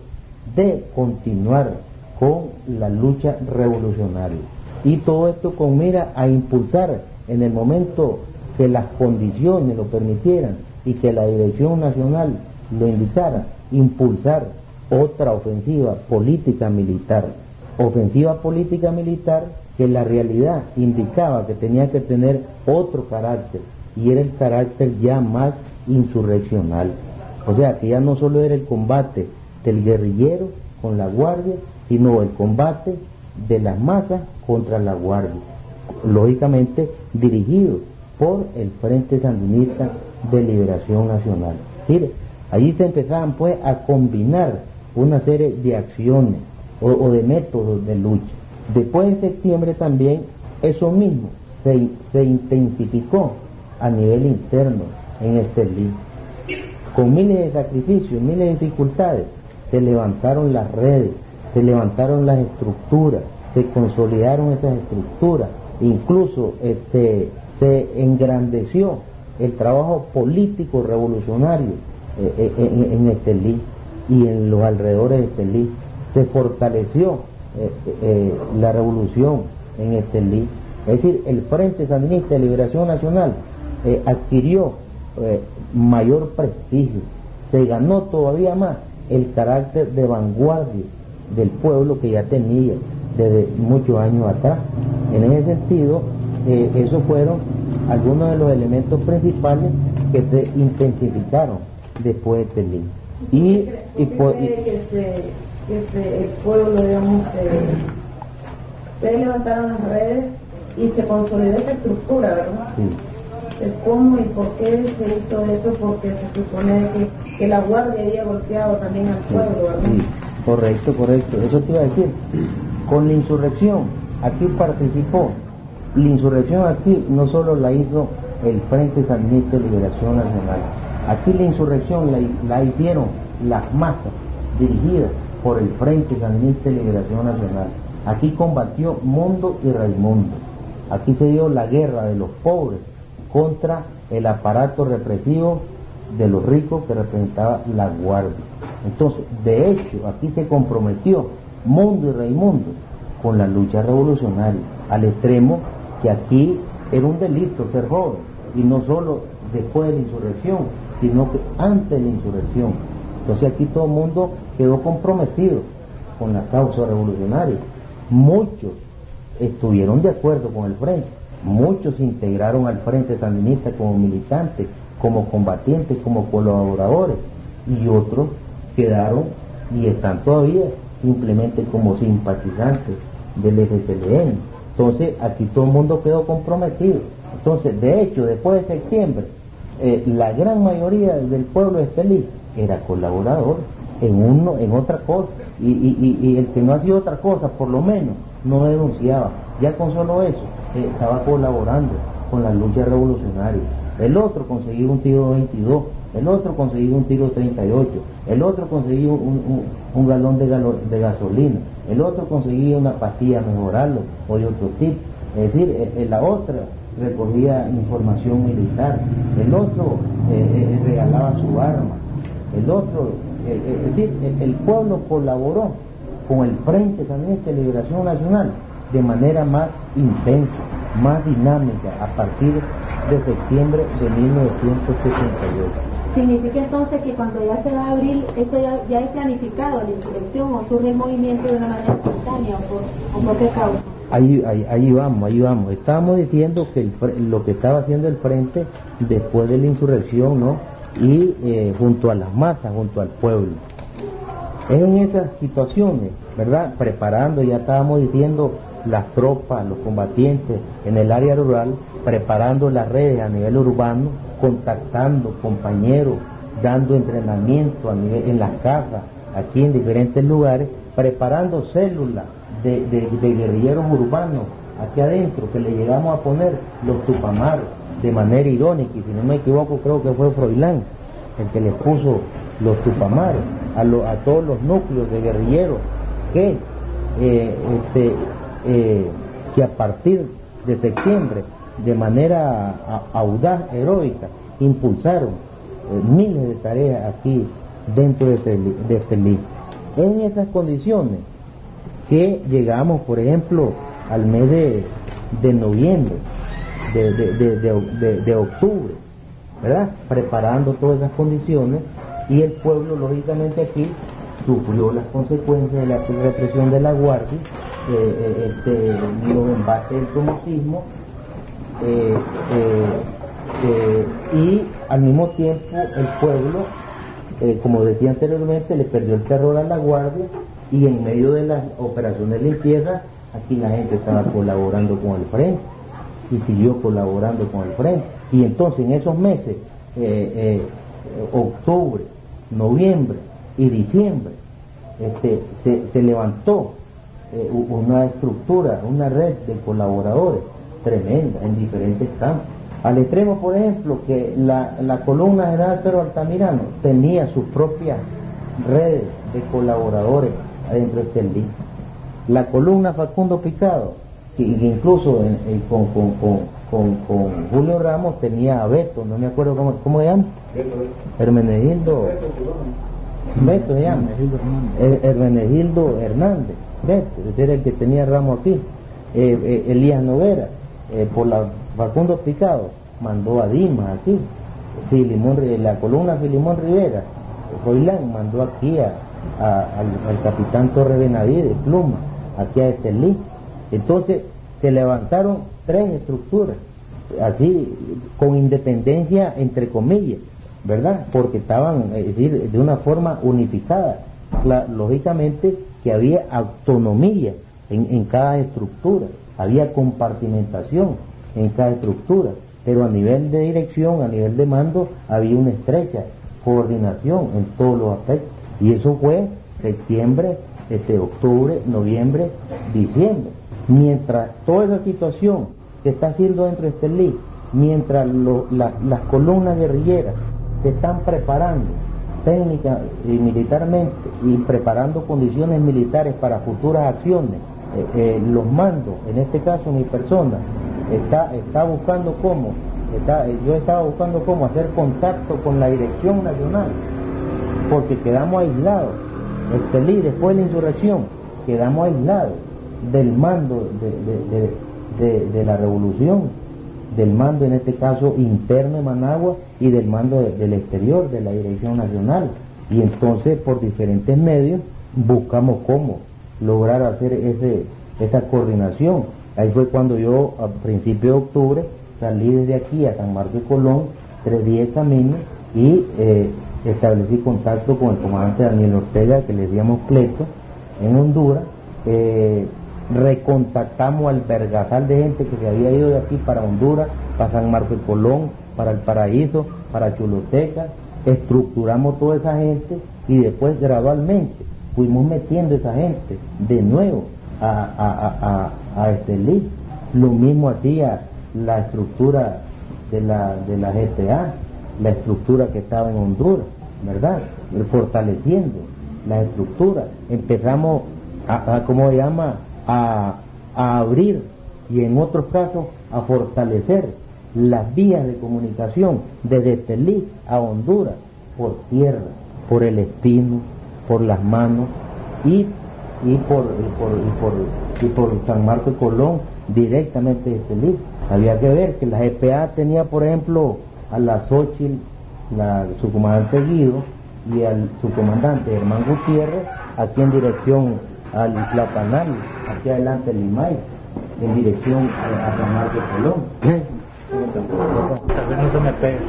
de continuar con la lucha revolucionaria. Y todo esto con mira a impulsar en el momento que las condiciones lo permitieran y que la dirección nacional lo indicara, impulsar otra ofensiva política militar. Ofensiva política militar que la realidad indicaba que tenía que tener otro carácter y era el carácter ya más insurreccional. O sea, que ya no solo era el combate del guerrillero con la guardia, sino el combate de las masas contra la guardia, lógicamente dirigido por el Frente Sandinista de Liberación Nacional. Mire, allí se empezaban pues a combinar una serie de acciones o, de métodos de lucha. Después de septiembre también eso mismo se, se intensificó a nivel interno en este libro. Con miles de sacrificios, miles de dificultades, se levantaron las redes, se levantaron las estructuras, se consolidaron esas estructuras, incluso este, se engrandeció el trabajo político revolucionario eh, eh, en, en, Estelí y en los alrededores de Estelí, se fortaleció eh, la revolución en Estelí, es decir, el Frente Sandinista de Liberación Nacional adquirió mayor prestigio, se ganó todavía más el carácter de vanguardia del pueblo que ya tenía desde muchos años atrás. En ese sentido, eh, esos fueron algunos de los elementos principales que se intensificaron después de Telín. Y, y, que, el pueblo, digamos, se levantaron las redes y se consolidó esa estructura, ¿verdad? Sí. ¿Cómo y por qué se hizo eso? Porque se supone que, que la guardia había golpeado también al pueblo, ¿verdad? Sí. Correcto, correcto. Eso te iba a decir. Con la insurrección, aquí participó. La insurrección aquí no solo la hizo el Frente Sandinista de Liberación Nacional. Aquí la insurrección la, hicieron las masas dirigidas por el Frente Sandinista de Liberación Nacional. Aquí combatió Mundo y Raimundo. Aquí se dio la guerra de los pobres contra el aparato represivo de los ricos que representaba la Guardia. Entonces, de hecho, aquí se comprometió Mundo y Raimundo con la lucha revolucionaria, al extremo que aquí era un delito ser joven, y no solo después de la insurrección, sino que antes de la insurrección. Entonces aquí todo el mundo quedó comprometido con la causa revolucionaria. Muchos estuvieron de acuerdo con el frente, muchos se integraron al frente sandinista como militantes, como combatientes, como colaboradores, y otros quedaron y están todavía simplemente como simpatizantes del FPLN. Entonces, aquí todo el mundo quedó comprometido. Entonces, de hecho, después de septiembre, eh, la gran mayoría del pueblo de Estelí era colaborador en uno, en otra cosa. Y, y, el que no hacía otra cosa, por lo menos, no denunciaba. Ya con solo eso, eh, estaba colaborando con la lucha revolucionaria. El otro conseguía un tiro 22, el otro conseguía un tiro 38, el otro conseguía un, galón de, gasolina, el otro conseguía una pastilla mejorarlo o de otro tipo. Es decir, eh, eh, la otra recogía información militar, el otro regalaba su arma, el otro, es decir, el, pueblo colaboró con el Frente también de Liberación Nacional de manera más intensa, más dinámica a partir de septiembre de 1968. ¿Significa entonces que cuando ya se va a abrir, esto ya, ya es planificado, la insurrección o surge el movimiento de una manera espontánea o por, qué causa? Ahí, ahí, ahí, vamos, ahí vamos. Estábamos diciendo que lo que estaba haciendo el frente después de la insurrección, ¿no? Y eh, junto a las masas, junto al pueblo. En esas situaciones, ¿verdad? Preparando, ya estábamos diciendo, las tropas, los combatientes en el área rural, preparando las redes a nivel urbano, contactando compañeros, dando entrenamiento en las casas, aquí en diferentes lugares, preparando células de, guerrilleros urbanos aquí adentro, que le llegamos a poner los tupamaros de manera irónica, y si no me equivoco creo que fue Froilán el que les puso los tupamaros a, todos los núcleos de guerrilleros que eh, este, eh, que a partir de septiembre, de manera audaz, heroica, impulsaron eh, miles de tareas aquí dentro de este, de este libro. En esas condiciones que llegamos, por ejemplo, al mes de, noviembre, de, octubre, ¿verdad? Preparando todas esas condiciones y el pueblo, lógicamente, aquí sufrió las consecuencias de la represión de la Guardia eh, este, los embates del comunismo eh, eh, y al mismo tiempo el pueblo, como decía anteriormente, le perdió el terror a la guardia y en medio de las operaciones de limpieza, aquí la gente estaba colaborando con el frente y siguió colaborando con el frente. Y entonces en esos meses, octubre, noviembre y diciembre, este, se levantó eh, una estructura, una red de colaboradores tremenda en diferentes campos. Al extremo, por ejemplo, que la, columna general Pedro Altamirano tenía sus propias redes de colaboradores adentro de este libro. La columna Facundo Picado, que, incluso con, con, Julio Ramos tenía a Beto, no me acuerdo cómo, cómo se llama, Hermenegildo, Beto se llama, Hermenegildo Hernández. Era el que tenía ramo aquí. Eh, eh, Elías Novera, eh, por la Facundo Picado, mandó a Dimas aquí. Filimón, la columna Filimón Rivera, Roilán mandó aquí a, al, capitán Torre Benavides, Pluma, aquí a Estelí. Entonces se levantaron tres estructuras, así con independencia entre comillas, ¿verdad? Porque estaban, es decir, de una forma unificada. lógicamente que había autonomía en, cada estructura, había compartimentación en cada estructura, pero a nivel de dirección, a nivel de mando, había una estrecha coordinación en todos los aspectos. Y eso fue septiembre, este, octubre, noviembre, diciembre. Mientras toda esa situación que está haciendo dentro de este LIC, mientras las columnas guerrilleras se están preparando técnica y militarmente y preparando condiciones militares para futuras acciones, eh, eh, los mandos, en este caso mi persona, está, está buscando cómo, está, eh, yo estaba buscando cómo hacer contacto con la dirección nacional, porque quedamos aislados. Estelí, después de la insurrección, quedamos aislados del mando de la revolución del mando en este caso interno de Managua y del mando del exterior de la Dirección Nacional. Y entonces por diferentes medios buscamos cómo lograr hacer ese, esa coordinación. Ahí fue cuando yo a principios de octubre salí desde aquí a San Marcos Colón, tres días camino y eh, establecí contacto con el comandante Daniel Ortega, que le decíamos Pleto, en Honduras, eh, recontactamos al vergasal de gente que se había ido de aquí para Honduras, para San Marcos Colón, para el Paraíso, para Choloteca, estructuramos toda esa gente y después gradualmente fuimos metiendo esa gente de nuevo a, a, a, este Lo mismo hacía la estructura de la, de la GTA, la estructura que estaba en Honduras, ¿verdad? Fortaleciendo la estructura. Empezamos a, ¿cómo se llama? A, a abrir y en otros casos a fortalecer las vías de comunicación desde Estelí a Honduras por tierra, por el espino, por las manos y, y, por, y, por, por, San Marcos y Colón directamente de Estelí. Había que ver que la GPA tenía, por ejemplo, a la Xochitl, la, su comandante Guido, y al su comandante Germán Gutiérrez, aquí en dirección al Platanal, aquí adelante el Limay, en dirección a, San Marcos y Colón. Tal vez no se me pegue.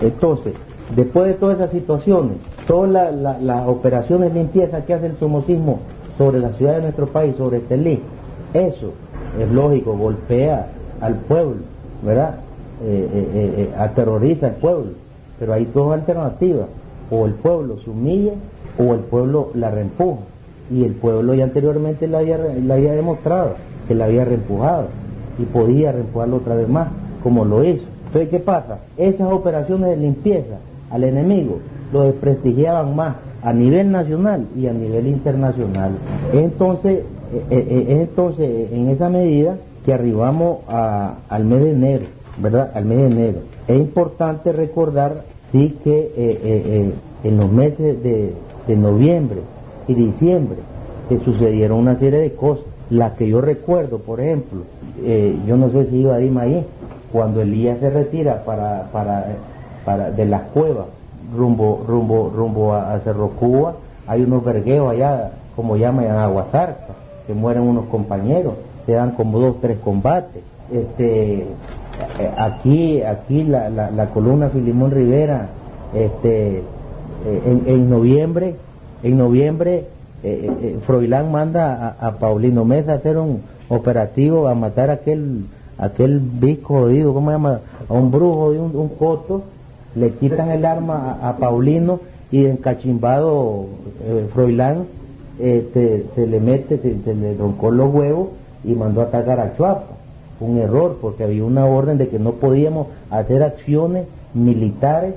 Entonces, después de todas esas situaciones, todas las operaciones de que hace el somocismo sobre la ciudad de nuestro país, sobre Telí, eso es lógico, golpea al pueblo, ¿verdad? Eh, eh, eh, aterroriza al pueblo, pero hay dos alternativas, o el pueblo se humilla o el pueblo la reempuja y el pueblo ya anteriormente la había, había demostrado que la había reempujado y podía reempujarlo otra vez más, como lo hizo. Entonces, ¿qué pasa? Esas operaciones de limpieza al enemigo lo desprestigiaban más a nivel nacional y a nivel internacional. Entonces, eh, eh, eh, es entonces en esa medida que arribamos al mes de enero, ¿verdad? Al mes de enero. Es importante recordar, sí, que en los meses de noviembre, y diciembre, sucedieron una serie de cosas. Las que yo recuerdo, por ejemplo, yo no sé si iba a irme ahí, cuando Elías se retira para, para, para de las cuevas rumbo, rumbo, rumbo a, Cerro Cuba, hay unos vergueos allá, como llaman en Aguasarca, que mueren unos compañeros, se dan como dos, tres combates. Este, eh, aquí, aquí la, la, columna Filimón Rivera, este, eh, en, en noviembre en noviembre, eh, eh, Froilán manda a, Paulino Mesa a hacer un operativo a matar a aquel aquel bico jodido, ¿cómo se llama? A un brujo de un, coto, le quitan el arma a, Paulino y encachimbado eh, Froilán este, se le mete, se, le roncó los huevos y mandó a atacar a Chuapa. Un error, porque había una orden de que no podíamos hacer acciones militares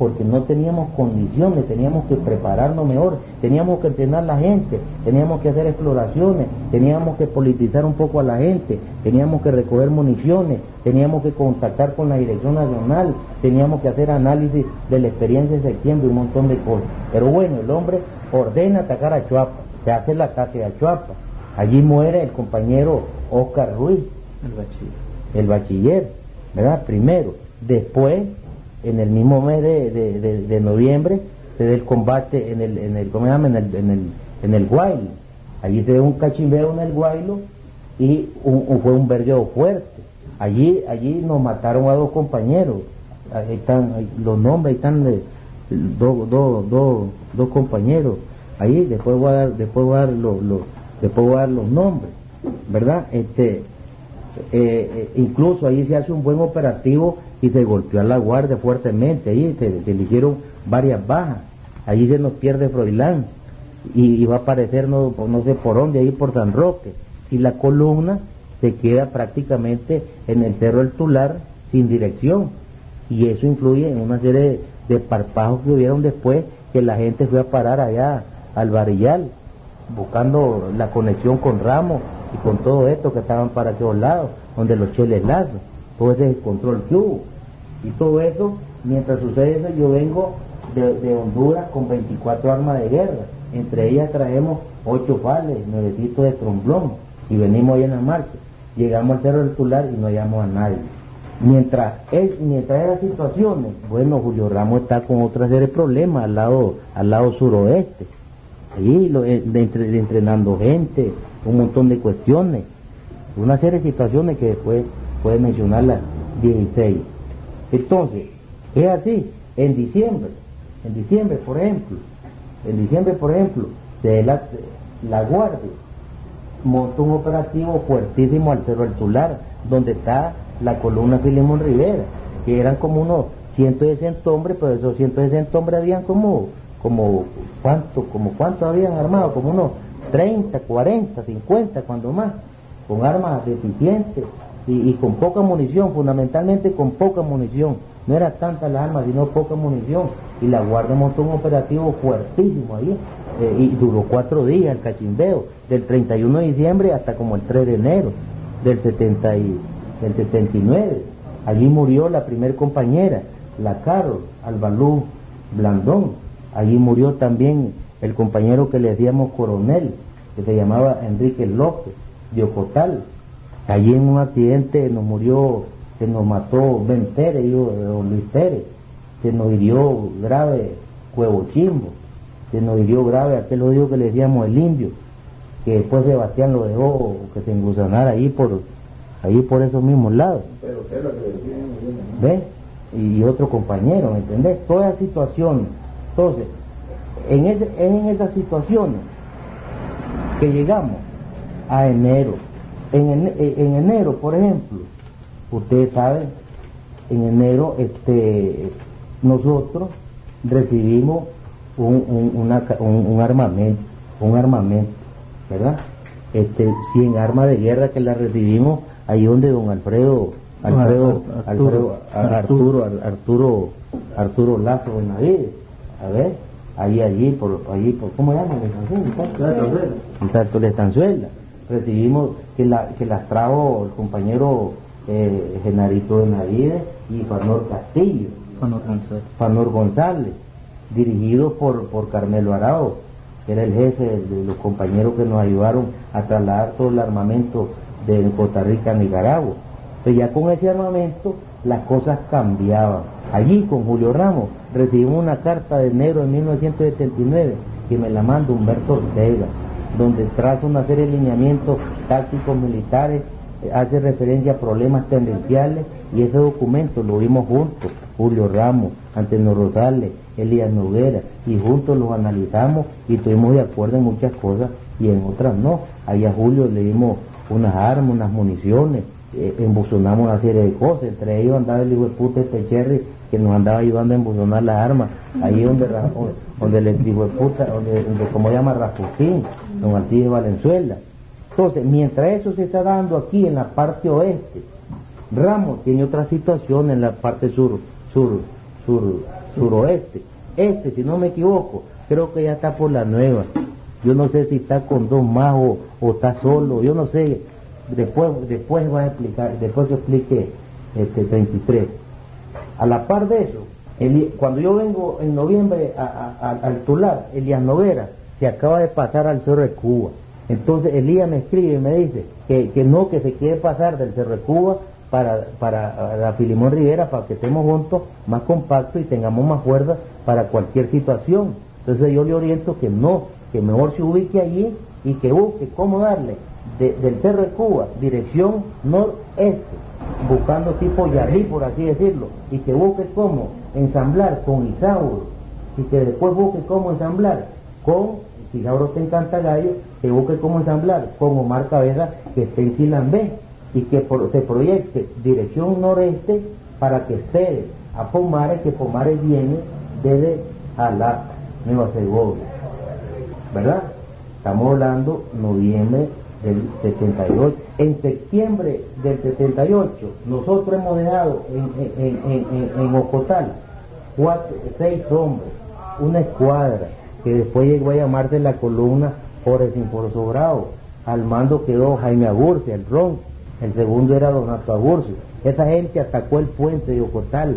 porque no teníamos condiciones, teníamos que prepararnos mejor, teníamos que entrenar a la gente, teníamos que hacer exploraciones, teníamos que politizar un poco a la gente, teníamos que recoger municiones, teníamos que contactar con la Dirección Nacional, teníamos que hacer análisis de la experiencia de septiembre y un montón de cosas. Pero bueno, el hombre ordena atacar a Chuapa, se hace el ataque a Chuapa. Allí muere el compañero Oscar Ruiz, el bachiller, el bachiller ¿verdad? Primero. Después en el mismo mes de, de, noviembre se da el combate en el, en el, ¿cómo se llama? En el, en el, en el Guaylo. Allí se ve un cachimbeo en el Guaylo y fue un vergueo fuerte. Allí, allí nos mataron a dos compañeros. Ahí están los nombres, están dos, dos, dos, dos compañeros. Ahí después voy a dar, después voy a dar los, después voy a dar los nombres, ¿verdad? Este, eh, eh, incluso ahí se hace un buen operativo y se golpeó a la guardia fuertemente, ahí se, se eligieron varias bajas, ahí se nos pierde Froilán y, va a aparecer no, no sé por dónde, ahí por San Roque, y la columna se queda prácticamente en el Cerro del Tular sin dirección, y eso influye en una serie de, de parpajos que hubieron después que la gente fue a parar allá al Varillal, buscando la conexión con Ramos y con todo esto que estaban para aquellos lados, donde los cheles lazos, todo ese control que hubo. Y todo eso, mientras sucede eso, yo vengo de, Honduras con 24 armas de guerra. Entre ellas traemos 8 fales, 9 de tromblón. Y venimos ahí en la marcha. Llegamos al Cerro del Tular y no hallamos a nadie. Mientras, es, mientras esas situaciones, bueno, Julio Ramos está con otra serie de problemas al lado, al lado suroeste. Ahí lo, eh, de, entrenando gente, un montón de cuestiones. Una serie de situaciones que después puede mencionar las 16. Entonces, es así. En diciembre, en diciembre, por ejemplo, en diciembre, por ejemplo, de la, la Guardia montó un operativo fuertísimo al Cerro del Tular, donde está la columna Filemón Rivera, que eran como unos 160 hombres, pero esos 160 hombres habían como, como, ¿cuánto? Como cuánto habían armado, como unos 30, 40, 50, cuando más, con armas deficientes y, con poca munición, fundamentalmente con poca munición. No era tanta la arma, sino poca munición. Y la Guardia montó un operativo fuertísimo ahí. Eh, y duró cuatro días el cachimbeo, del 31 de diciembre hasta como el 3 de enero del, 70 y, del 79. Allí murió la primer compañera, la Carol Albalú Blandón. Allí murió también el compañero que le decíamos coronel, que se llamaba Enrique López, de Ocotal. Allí en un accidente nos murió, se nos mató Ben Pérez, hijo de Luis Pérez, se nos hirió grave Cuevo Chimbo, se nos hirió grave aquel odio que le decíamos el indio, que después Sebastián lo dejó que se engusanara ahí por ahí por esos mismos lados. ¿Ves? Y otro compañero, ¿me entendés? Toda esa situación. Entonces, en, en esas situaciones que llegamos a enero, en, en enero, por ejemplo, ustedes saben, en enero este, nosotros recibimos un, un, armamento, un armamento, ¿verdad? Este, 100 armas de guerra que la recibimos ahí donde don Alfredo, Alfredo, Arturo, Arturo, Arturo, Arturo Lazo Benavides, a ver, ahí, allí, por, allí, por, ¿cómo llaman? En Santo Estanzuela recibimos que, la, que las trajo el compañero eh, Genarito Benavides y Fanor Castillo. Fanor González. Fanor González, dirigido por, por Carmelo Arao, que era el jefe de, los compañeros que nos ayudaron a trasladar todo el armamento de Costa Rica a Nicaragua. Pero ya con ese armamento las cosas cambiaban. Allí con Julio Ramos recibimos una carta de enero de 1979 que me la manda Humberto Ortega donde traza una serie de lineamientos tácticos militares, eh, hace referencia a problemas tendenciales y ese documento lo vimos juntos, Julio Ramos, Antonio Rosales, Elías Noguera, y juntos lo analizamos y estuvimos de acuerdo en muchas cosas y en otras no. Ahí a Julio le dimos unas armas, unas municiones, eh, una serie de cosas, entre ellos andaba el hijo de este Cherry que nos andaba ayudando a embuzonar las armas, ahí donde, donde el hijo puta, donde, como llama Rasputín, don Alcide Valenzuela. Entonces, mientras eso se está dando aquí en la parte oeste, Ramos tiene otra situación en la parte sur, sur, sur, suroeste. Este, si no me equivoco, creo que ya está por la nueva. Yo no sé si está con dos más o, está solo, yo no sé. Después, después va a explicar, después que explique este 23. A la par de eso, cuando yo vengo en noviembre al Tular, Elías Noguera se acaba de pasar al Cerro de Cuba. Entonces Elías me escribe y me dice que, que no, que se quiere pasar del Cerro de Cuba para, para la Filimón Rivera, para que estemos juntos, más compactos y tengamos más fuerza para cualquier situación. Entonces yo le oriento que no, que mejor se ubique allí y que busque cómo darle del Cerro de Cuba, dirección noreste, buscando tipo Yarrí, por así decirlo, y que busque cómo ensamblar con Isauro, y que después busque cómo ensamblar con está en Cantagallo, que busque cómo ensamblar con Omar Cabeza, que esté en Silambé, y que se proyecte dirección noreste para que cede a Pomares, que Pomares viene desde Jalapa, Nueva Segovia. ¿Verdad? Estamos hablando noviembre del 78. En septiembre del 78, nosotros hemos dejado en, en, en, Ocotal cuatro, seis hombres, una escuadra, que después llegó a llamarse la columna por el Bravo. Al mando quedó Jaime Agurce, el Ron. El segundo era Donato Agurce. Esa gente atacó el puente de Ocotal,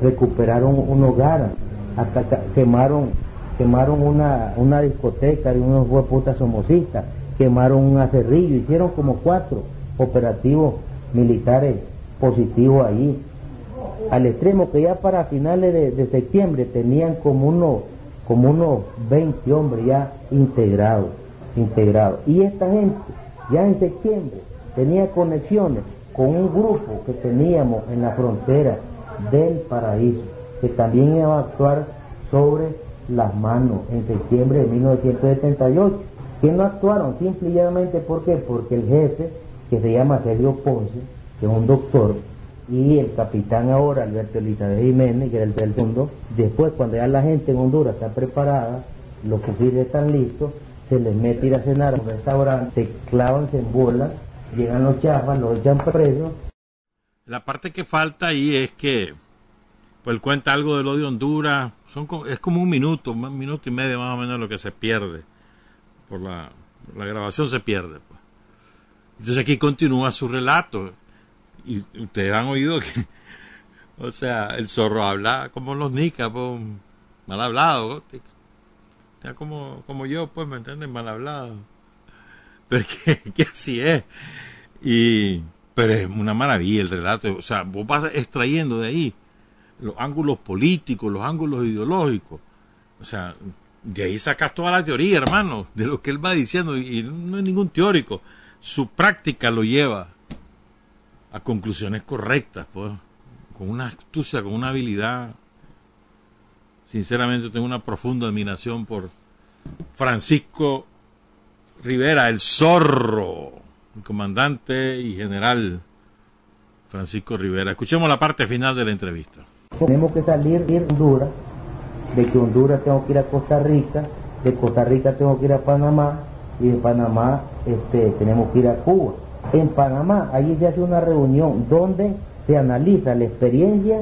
recuperaron un hogar, hasta quemaron, quemaron una, una discoteca de unos putas somocistas, quemaron un acerrillo, hicieron como cuatro operativos militares positivos ahí. Al extremo que ya para finales de, de septiembre tenían como unos como unos 20 hombres ya integrados, integrados. Y esta gente ya en septiembre tenía conexiones con un grupo que teníamos en la frontera del paraíso. que también iba a actuar sobre las manos en septiembre de 1978. ¿Quién no actuaron? Simplemente ¿por qué? Porque el jefe, que se llama Sergio Ponce, que es un doctor, y el capitán ahora, Alberto Elizabeth Jiménez, que era el del mundo, después cuando ya la gente en Honduras está preparada, los fusiles están listos, se les mete ir a cenar a un restaurante, clavan, se embolan, llegan los chafas, los echan presos. La parte que falta ahí es que, pues cuenta algo de lo de Honduras, son, es como un minuto, un minuto y medio más o menos lo que se pierde, por la, la grabación se pierde. Pues. Entonces aquí continúa su relato, y ustedes han oído que, *laughs* o sea, el zorro habla como los nicas, pues, mal hablado, ya como, como yo, pues, ¿me entienden? Mal hablado. *laughs* Pero que, *laughs* que así es. Y, pero es una maravilla el relato, o sea, vos vas extrayendo de ahí los ángulos políticos, los ángulos ideológicos. O sea, de ahí sacas toda la teoría, hermano, de lo que él va diciendo, y no es ningún teórico. Su práctica lo lleva a conclusiones correctas, pues, con una astucia, con una habilidad. Sinceramente tengo una profunda admiración por Francisco Rivera, el zorro, el comandante y general Francisco Rivera. Escuchemos la parte final de la entrevista. Tenemos que salir de Honduras, de que Honduras tengo que ir a Costa Rica, de Costa Rica tengo que ir a Panamá y de Panamá este, tenemos que ir a Cuba en Panamá. Allí se hace una reunión donde se analiza la experiencia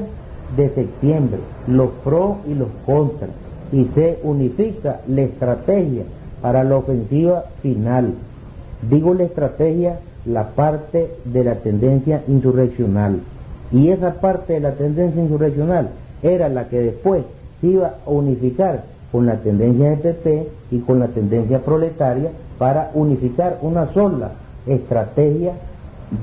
de septiembre, los pros y los contras, y se unifica la estrategia para la ofensiva final. Digo la estrategia, la parte de la tendencia insurreccional. Y esa parte de la tendencia insurreccional era la que después se iba a unificar con la tendencia de PP y con la tendencia proletaria para unificar una sola estrategia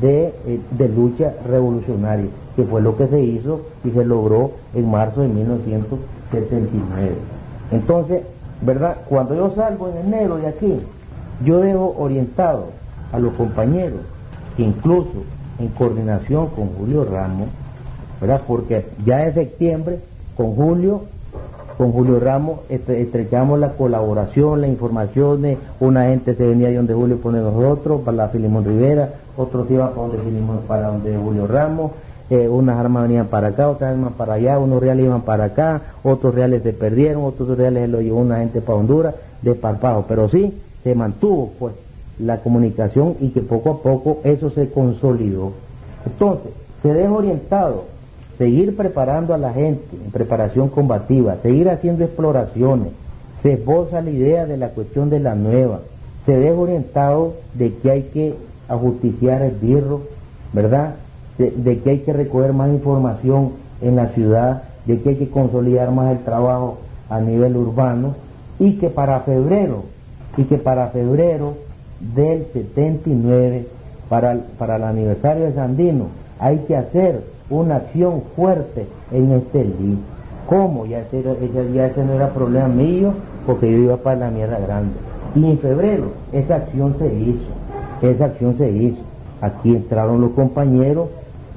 de, eh, de, lucha revolucionaria, que fue lo que se hizo y se logró en marzo de 1979. Entonces, ¿verdad? Cuando yo salgo en enero de aquí, yo dejo orientado a los compañeros que incluso en coordinación con Julio Ramos, ¿verdad? Porque ya en septiembre, con Julio con Julio Ramos estrechamos la colaboración, la información, una gente se venía de donde Julio pone nosotros, para la Filimón Rivera, otros iban para donde, para donde Julio Ramos, eh, unas armas venían para acá, otras armas para allá, unos reales iban para acá, otros reales se perdieron, otros reales se lo llevó una gente para Honduras, de parpajo, pero sí se mantuvo pues la comunicación y que poco a poco eso se consolidó. Entonces, se deja orientado seguir preparando a la gente en preparación combativa, seguir haciendo exploraciones, se esboza la idea de la cuestión de la nueva, se deja orientado de que hay que ajusticiar el birro, ¿verdad? De, que hay que recoger más información en la ciudad, de que hay que consolidar más el trabajo a nivel urbano y que para febrero, y que para febrero del 79, para, para el aniversario de Sandino, hay que hacer una acción fuerte en este lío. ¿Cómo? Ya ese, ya ese no era problema mío porque yo iba para la mierda grande. Y en febrero esa acción se hizo, esa acción se hizo. Aquí entraron los compañeros,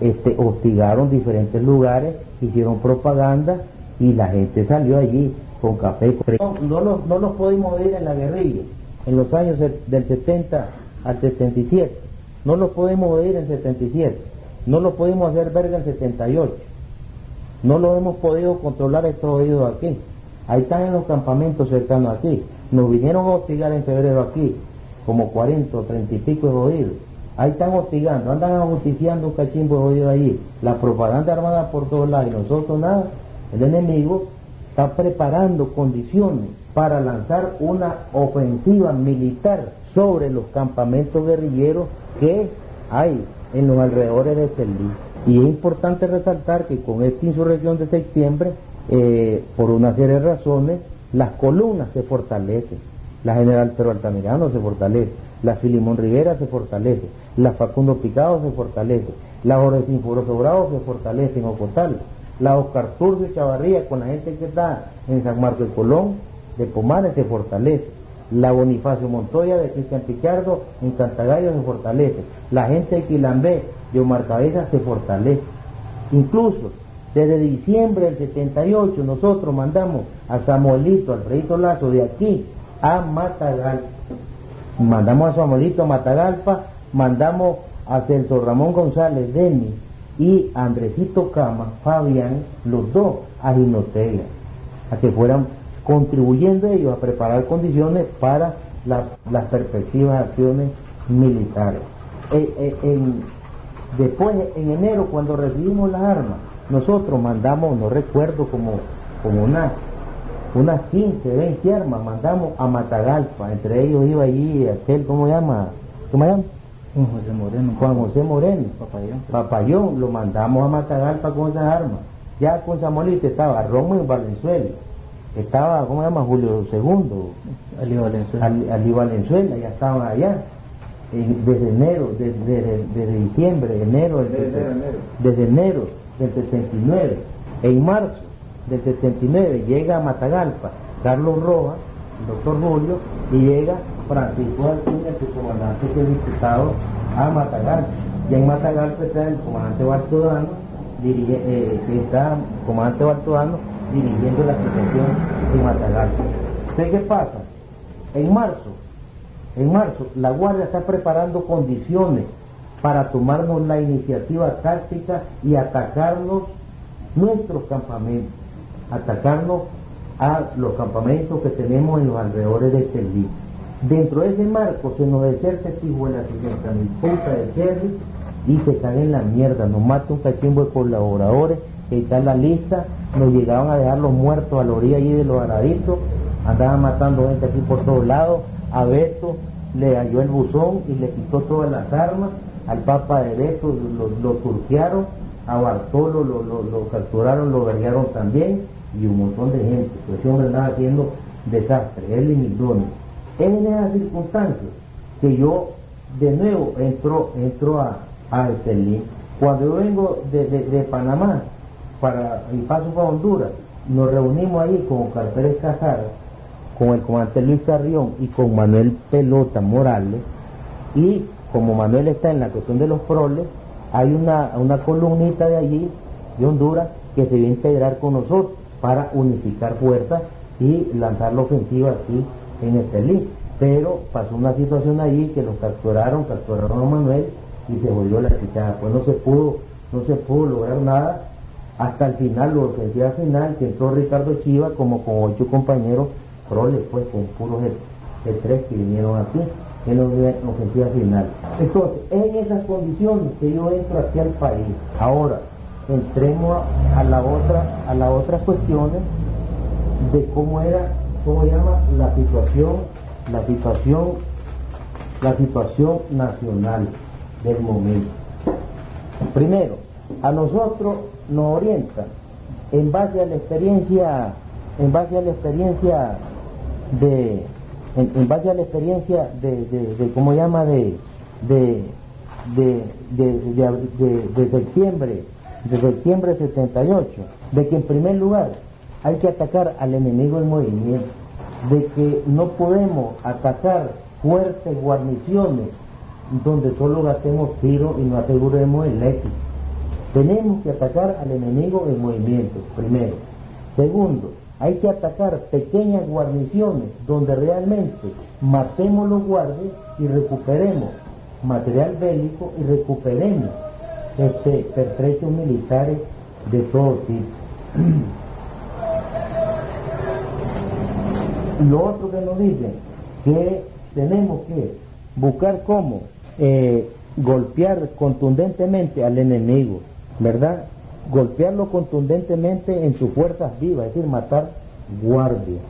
este, hostigaron diferentes lugares, hicieron propaganda y la gente salió allí con café. No, no, los, no los pudimos ir en la guerrilla, en los años del 70 al 77. No los podemos oír en 77 no lo pudimos hacer verga en 78. No lo hemos podido controlar estos oídos aquí. Ahí están en los campamentos cercanos aquí. Nos vinieron a hostigar en febrero aquí, como 40 o 30 y pico de oídos. Ahí están hostigando, andan ajusticiando un cachimbo de oído allí. La propaganda armada por todos lados y nosotros nada. El enemigo está preparando condiciones para lanzar una ofensiva militar sobre los campamentos guerrilleros que hay en los alrededores de Estelí. Y es importante resaltar que con esta insurrección de septiembre, eh, por una serie de razones, las columnas se fortalecen. La General Pedro Altamirano se fortalece, la Filimón Rivera se fortalece, la Facundo Picado se fortalece, la Jorge Sinforoso Bravo se fortalece en Ocotal, la Oscar Turcio Chavarría con la gente que está en San Marcos de Colón, de Pomares se fortalece la Bonifacio Montoya de Cristian Pichardo en Cantagallo se fortalece, la gente de Quilambé de Omar Cabeza se fortalece. Incluso Desde diciembre del 78 nosotros mandamos a Samuelito, Alfredito Lazo, de aquí a Matagalpa. Mandamos a Samuelito a Matagalpa, mandamos a Celso Ramón González Demi y a Andresito Cama, Fabián, los dos a Ginotega, a que fueran contribuyendo ellos a preparar condiciones para las perspectivas acciones militares. Eh, eh, después, en enero, cuando recibimos las armas, nosotros mandamos, no recuerdo, como, como una, unas 15, 20 armas, mandamos a Matagalpa, entre ellos iba allí aquel, ¿cómo se llama? ¿Cómo se llama? Juan José Moreno. Juan José Moreno. Papayón. Papayón, lo mandamos a Matagalpa con esas armas. Ya con Zamolita estaba Romo y Valenzuela. Estaba, ¿cómo se llama? Julio II. Ali Valenzuela. Ali, Valenzuela, ya estaban allá. desde enero, desde, desde, diciembre, enero, desde enero del 79. En marzo del 79 llega a Matagalpa Carlos Rojas, el doctor Julio, y llega Francisco Alcina, su comandante que es diputado a Matagalpa. Y en Matagalpa está el comandante Bartodano, eh, que está comandante Bartodano dirigiendo la situación en Matagalpa. qué pasa? En marzo, en marzo, la Guardia está preparando condiciones para tomarnos la iniciativa táctica y atacarnos nuestros campamentos, atacarnos a los campamentos que tenemos en los alrededores de Cerri. Dentro de ese marco se nos deserta Tijuana 60 mil puta de Cerri y se cae en la mierda, nos mata un cachimbo de colaboradores, que está la lista, nos llegaban a dejar los muertos a la orilla allí de los araditos, andaban matando gente aquí por todos lados, a Beto le halló el buzón y le quitó todas las armas, al Papa de Beto lo, lo turquearon, a Bartolo lo, capturaron, lo verguearon también, y un montón de gente, pues ese andaba haciendo desastre, él y Migdones. Es en esas circunstancias que yo de nuevo entro, entro a, a Estelín. Cuando yo vengo de, de, Panamá para, y paso para Honduras, nos reunimos ahí con Oscar Pérez Casara, con el comandante Luis Carrión y con Manuel Pelota Morales, y como Manuel está en la cuestión de los proles, hay una, una columnita de allí, de Honduras, que se va a integrar con nosotros para unificar fuerzas y lanzar la ofensiva aquí en Estelín. Pero pasó una situación allí que los capturaron, capturaron a Manuel y se volvió la chica. Pues no se pudo, no se pudo lograr nada hasta el final, la ofensiva final, que entró Ricardo Chiva como con ocho compañeros proles, pues con puros de, tres que vinieron aquí en la ofensiva final. Entonces, en esas condiciones que yo entro aquí al país. Ahora, entremos a, la otra, a las otras cuestiones de cómo era, cómo llama la situación, la situación, la situación nacional del momento. Primero, a nosotros nos orienta en base a la experiencia, en base a la experiencia de, en, base a la experiencia de, de, ¿cómo llama? De, de, de, de, septiembre, de septiembre 78, de que en primer lugar hay que atacar al enemigo en movimiento, de que no podemos atacar fuertes guarniciones donde solo gastemos tiros y no aseguremos el éxito. Tenemos que atacar al enemigo en movimiento, primero. Segundo, hay que atacar pequeñas guarniciones donde realmente matemos los guardias y recuperemos material bélico y recuperemos este, pertrechos militares de todo tipo. *clears throat* Lo otro que nos dicen, que tenemos que buscar cómo eh, golpear contundentemente al enemigo, ¿verdad? golpearlo contundentemente en sus fuerzas vivas, es decir, matar guardias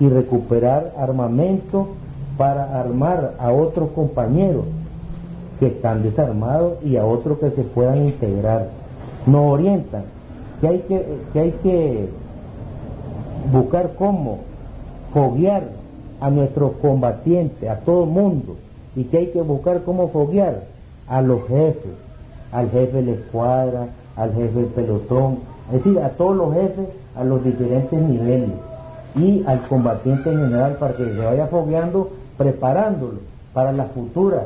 y recuperar armamento para armar a otros compañeros que están desarmados y a otros que se puedan integrar. Nos orientan que hay que, que, hay que buscar cómo foguear a nuestros combatientes, a todo mundo, y que hay que buscar cómo foguear a los jefes, al jefe de la escuadra, al jefe del pelotón, es decir, a todos los jefes a los diferentes niveles y al combatiente en general para que se vaya fogueando, preparándolo para las futuras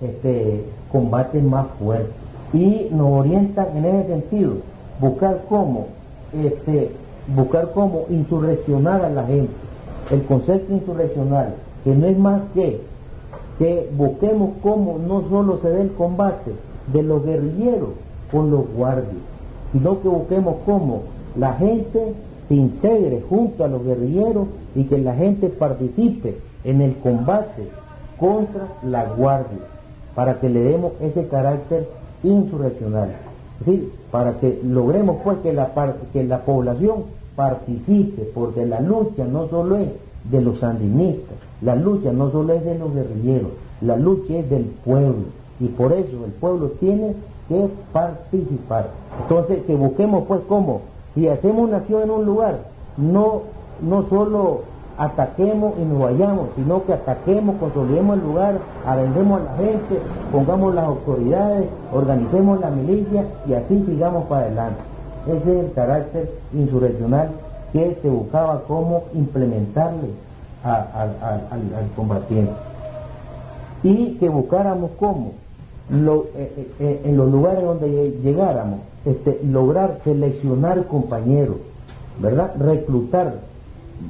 este, combates más fuertes. Y nos orientan en ese sentido buscar cómo, este, buscar cómo insurreccionar a la gente. El concepto insurreccional, que no es más que que busquemos cómo no solo se dé el combate de los guerrilleros con los guardias, sino que busquemos cómo la gente se integre junto a los guerrilleros y que la gente participe en el combate contra la guardia, para que le demos ese carácter insurreccional. Es decir, para que logremos pues que la, que la población participe, porque la lucha no solo es de los sandinistas, la lucha no solo es de los guerrilleros, la lucha es del pueblo y por eso el pueblo tiene que participar. Entonces, que busquemos pues cómo, si hacemos una acción en un lugar, no, no solo ataquemos y nos vayamos, sino que ataquemos, consolidemos el lugar, arrendemos a la gente, pongamos las autoridades, organicemos la milicia y así sigamos para adelante. Ese es el carácter insurreccional que se buscaba cómo implementarle al combatiente. Y que buscáramos cómo lo, eh, eh, eh, en los lugares donde llegáramos, este, lograr seleccionar compañeros, ¿verdad? Reclutar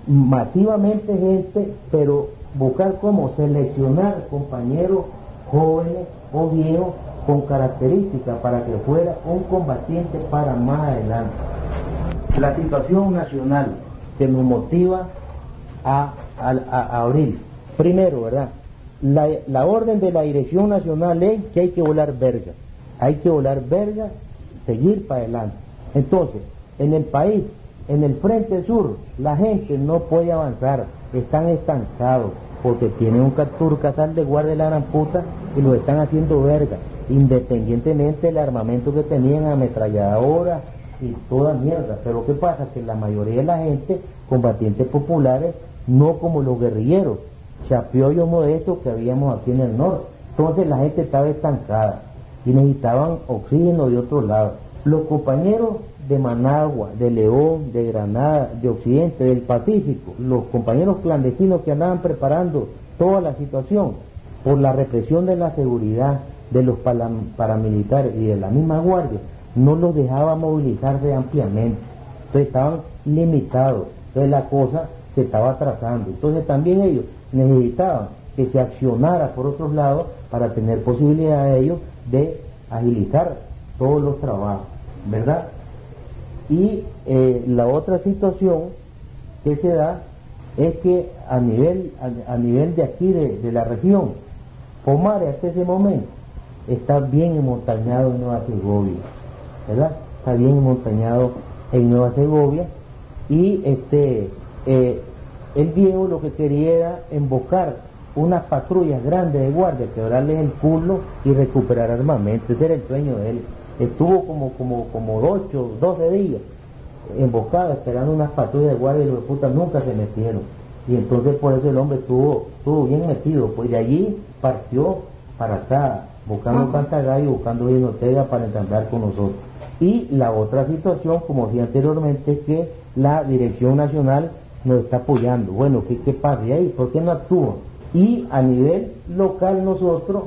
masivamente gente, pero buscar cómo seleccionar compañeros jóvenes o viejos con características para que fuera un combatiente para más adelante. La situación nacional que nos motiva a, a abrir. Primero, ¿verdad? La, orden de la Dirección Nacional es que hay que volar verga. Hay que volar verga, seguir para adelante. Entonces, en el país, en el frente sur, la gente no puede avanzar, están estancados, porque tienen un turcasal de guardia de la gran y lo están haciendo verga, independientemente del armamento que tenían, ametralladoras y toda mierda. Pero ¿qué pasa? Que la mayoría de la gente, combatientes populares, no como los guerrilleros, chapiollo modesto que habíamos aquí en el norte. Entonces la gente estaba estancada y necesitaban oxígeno de otro lado. Los compañeros de Managua, de León, de Granada, de Occidente, del Pacífico, los compañeros clandestinos que andaban preparando toda la situación por la represión de la seguridad de los paramilitares y de la misma guardia, no los dejaba movilizarse ampliamente. Entonces estaban limitados. Entonces la cosa se estaba atrasando. Entonces también ellos necesitaban que se accionara por otros lados para tener posibilidad de ellos de agilizar todos los trabajos, ¿verdad? Y eh, la otra situación que se da es que a nivel, a, nivel de aquí, de, la región, Pomare hasta ese momento está bien montañado en Nueva Segovia, ¿verdad? Está bien montañado en Nueva Segovia y este eh, el viejo lo que quería era embocar unas patrullas grandes de guardia, quebrarles el culo y recuperar armamento. Ese era el sueño de él. Estuvo como, como, como 8, 12 días emboscado esperando unas patrullas de guardia y los putas nunca se metieron. Y entonces por eso el hombre estuvo, estuvo bien metido. Pues de allí partió para acá, buscando Cantagallo, buscando Bien Ortega para entablar con nosotros. Y la otra situación, como decía anteriormente, es que la Dirección Nacional nos está apoyando. Bueno, ¿qué, qué pasa ahí? ¿Por qué no actúan? Y a nivel local nosotros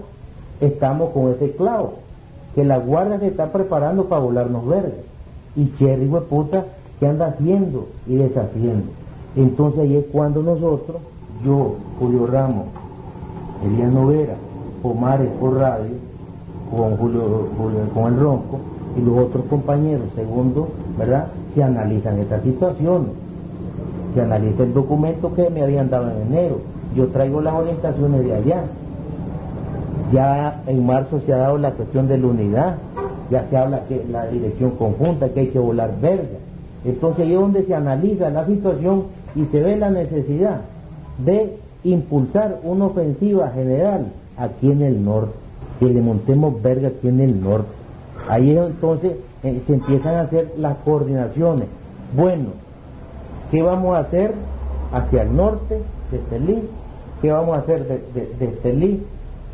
estamos con ese clavo, que la guardia se está preparando para volarnos verdes. Y Cherry, puta, que anda haciendo y deshaciendo. Entonces ahí es cuando nosotros, yo, Julio Ramos, Elías Novera, Pomares por radio, con Julio, con el Ronco, y los otros compañeros, segundo, ¿verdad? Se analizan esta situación que analice el documento que me habían dado en enero. Yo traigo las orientaciones de allá. Ya en marzo se ha dado la cuestión de la unidad, ya se habla que la dirección conjunta, que hay que volar verga. Entonces ahí es donde se analiza la situación y se ve la necesidad de impulsar una ofensiva general aquí en el norte, que le montemos verga aquí en el norte. Ahí es entonces eh, se empiezan a hacer las coordinaciones. Bueno, ¿Qué vamos a hacer hacia el norte de Estelí? ¿Qué vamos a hacer de, de, Estelí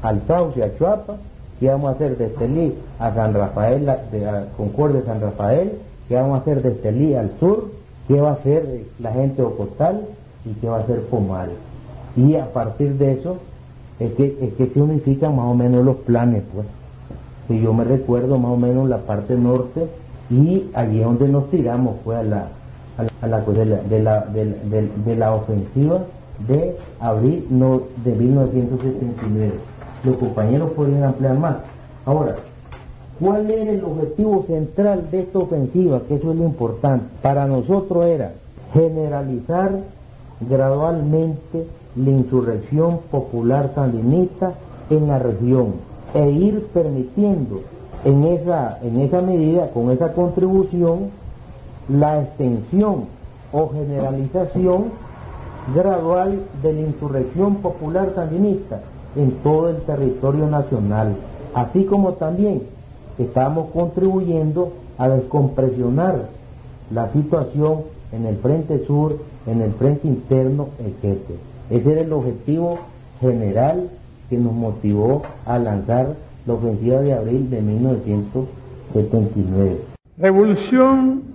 al Sauce, a Chuapa? ¿Qué vamos a hacer de Estelí a San Rafael, de a Concordia San Rafael? ¿Qué vamos a hacer de Estelí al sur? ¿Qué va a hacer la gente de Ocostal? ¿Y qué va a hacer Pomares? Y a partir de eso es que, es que se unifican más o menos los planes, pues. Si yo me recuerdo más o menos la parte norte Y allí es donde nos tiramos fue a la, a la, de, la, de, la, de, de, la ofensiva de abril no, de 1979. Los compañeros podrían ampliar más. Ahora, ¿cuál era el objetivo central de esta ofensiva? Que eso es lo importante. Para nosotros era generalizar gradualmente la insurrección popular sandinista en la región e ir permitiendo en esa, en esa medida, con esa contribución, la extensión o generalización gradual de la insurrección popular sandinista en todo el territorio nacional, así como también estamos contribuyendo a descompresionar la situación en el frente sur, en el frente interno, etc. Ese era el objetivo general que nos motivó a lanzar la ofensiva de abril de 1979. Revolución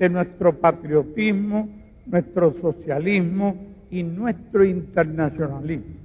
de nuestro patriotismo, nuestro socialismo y nuestro internacionalismo.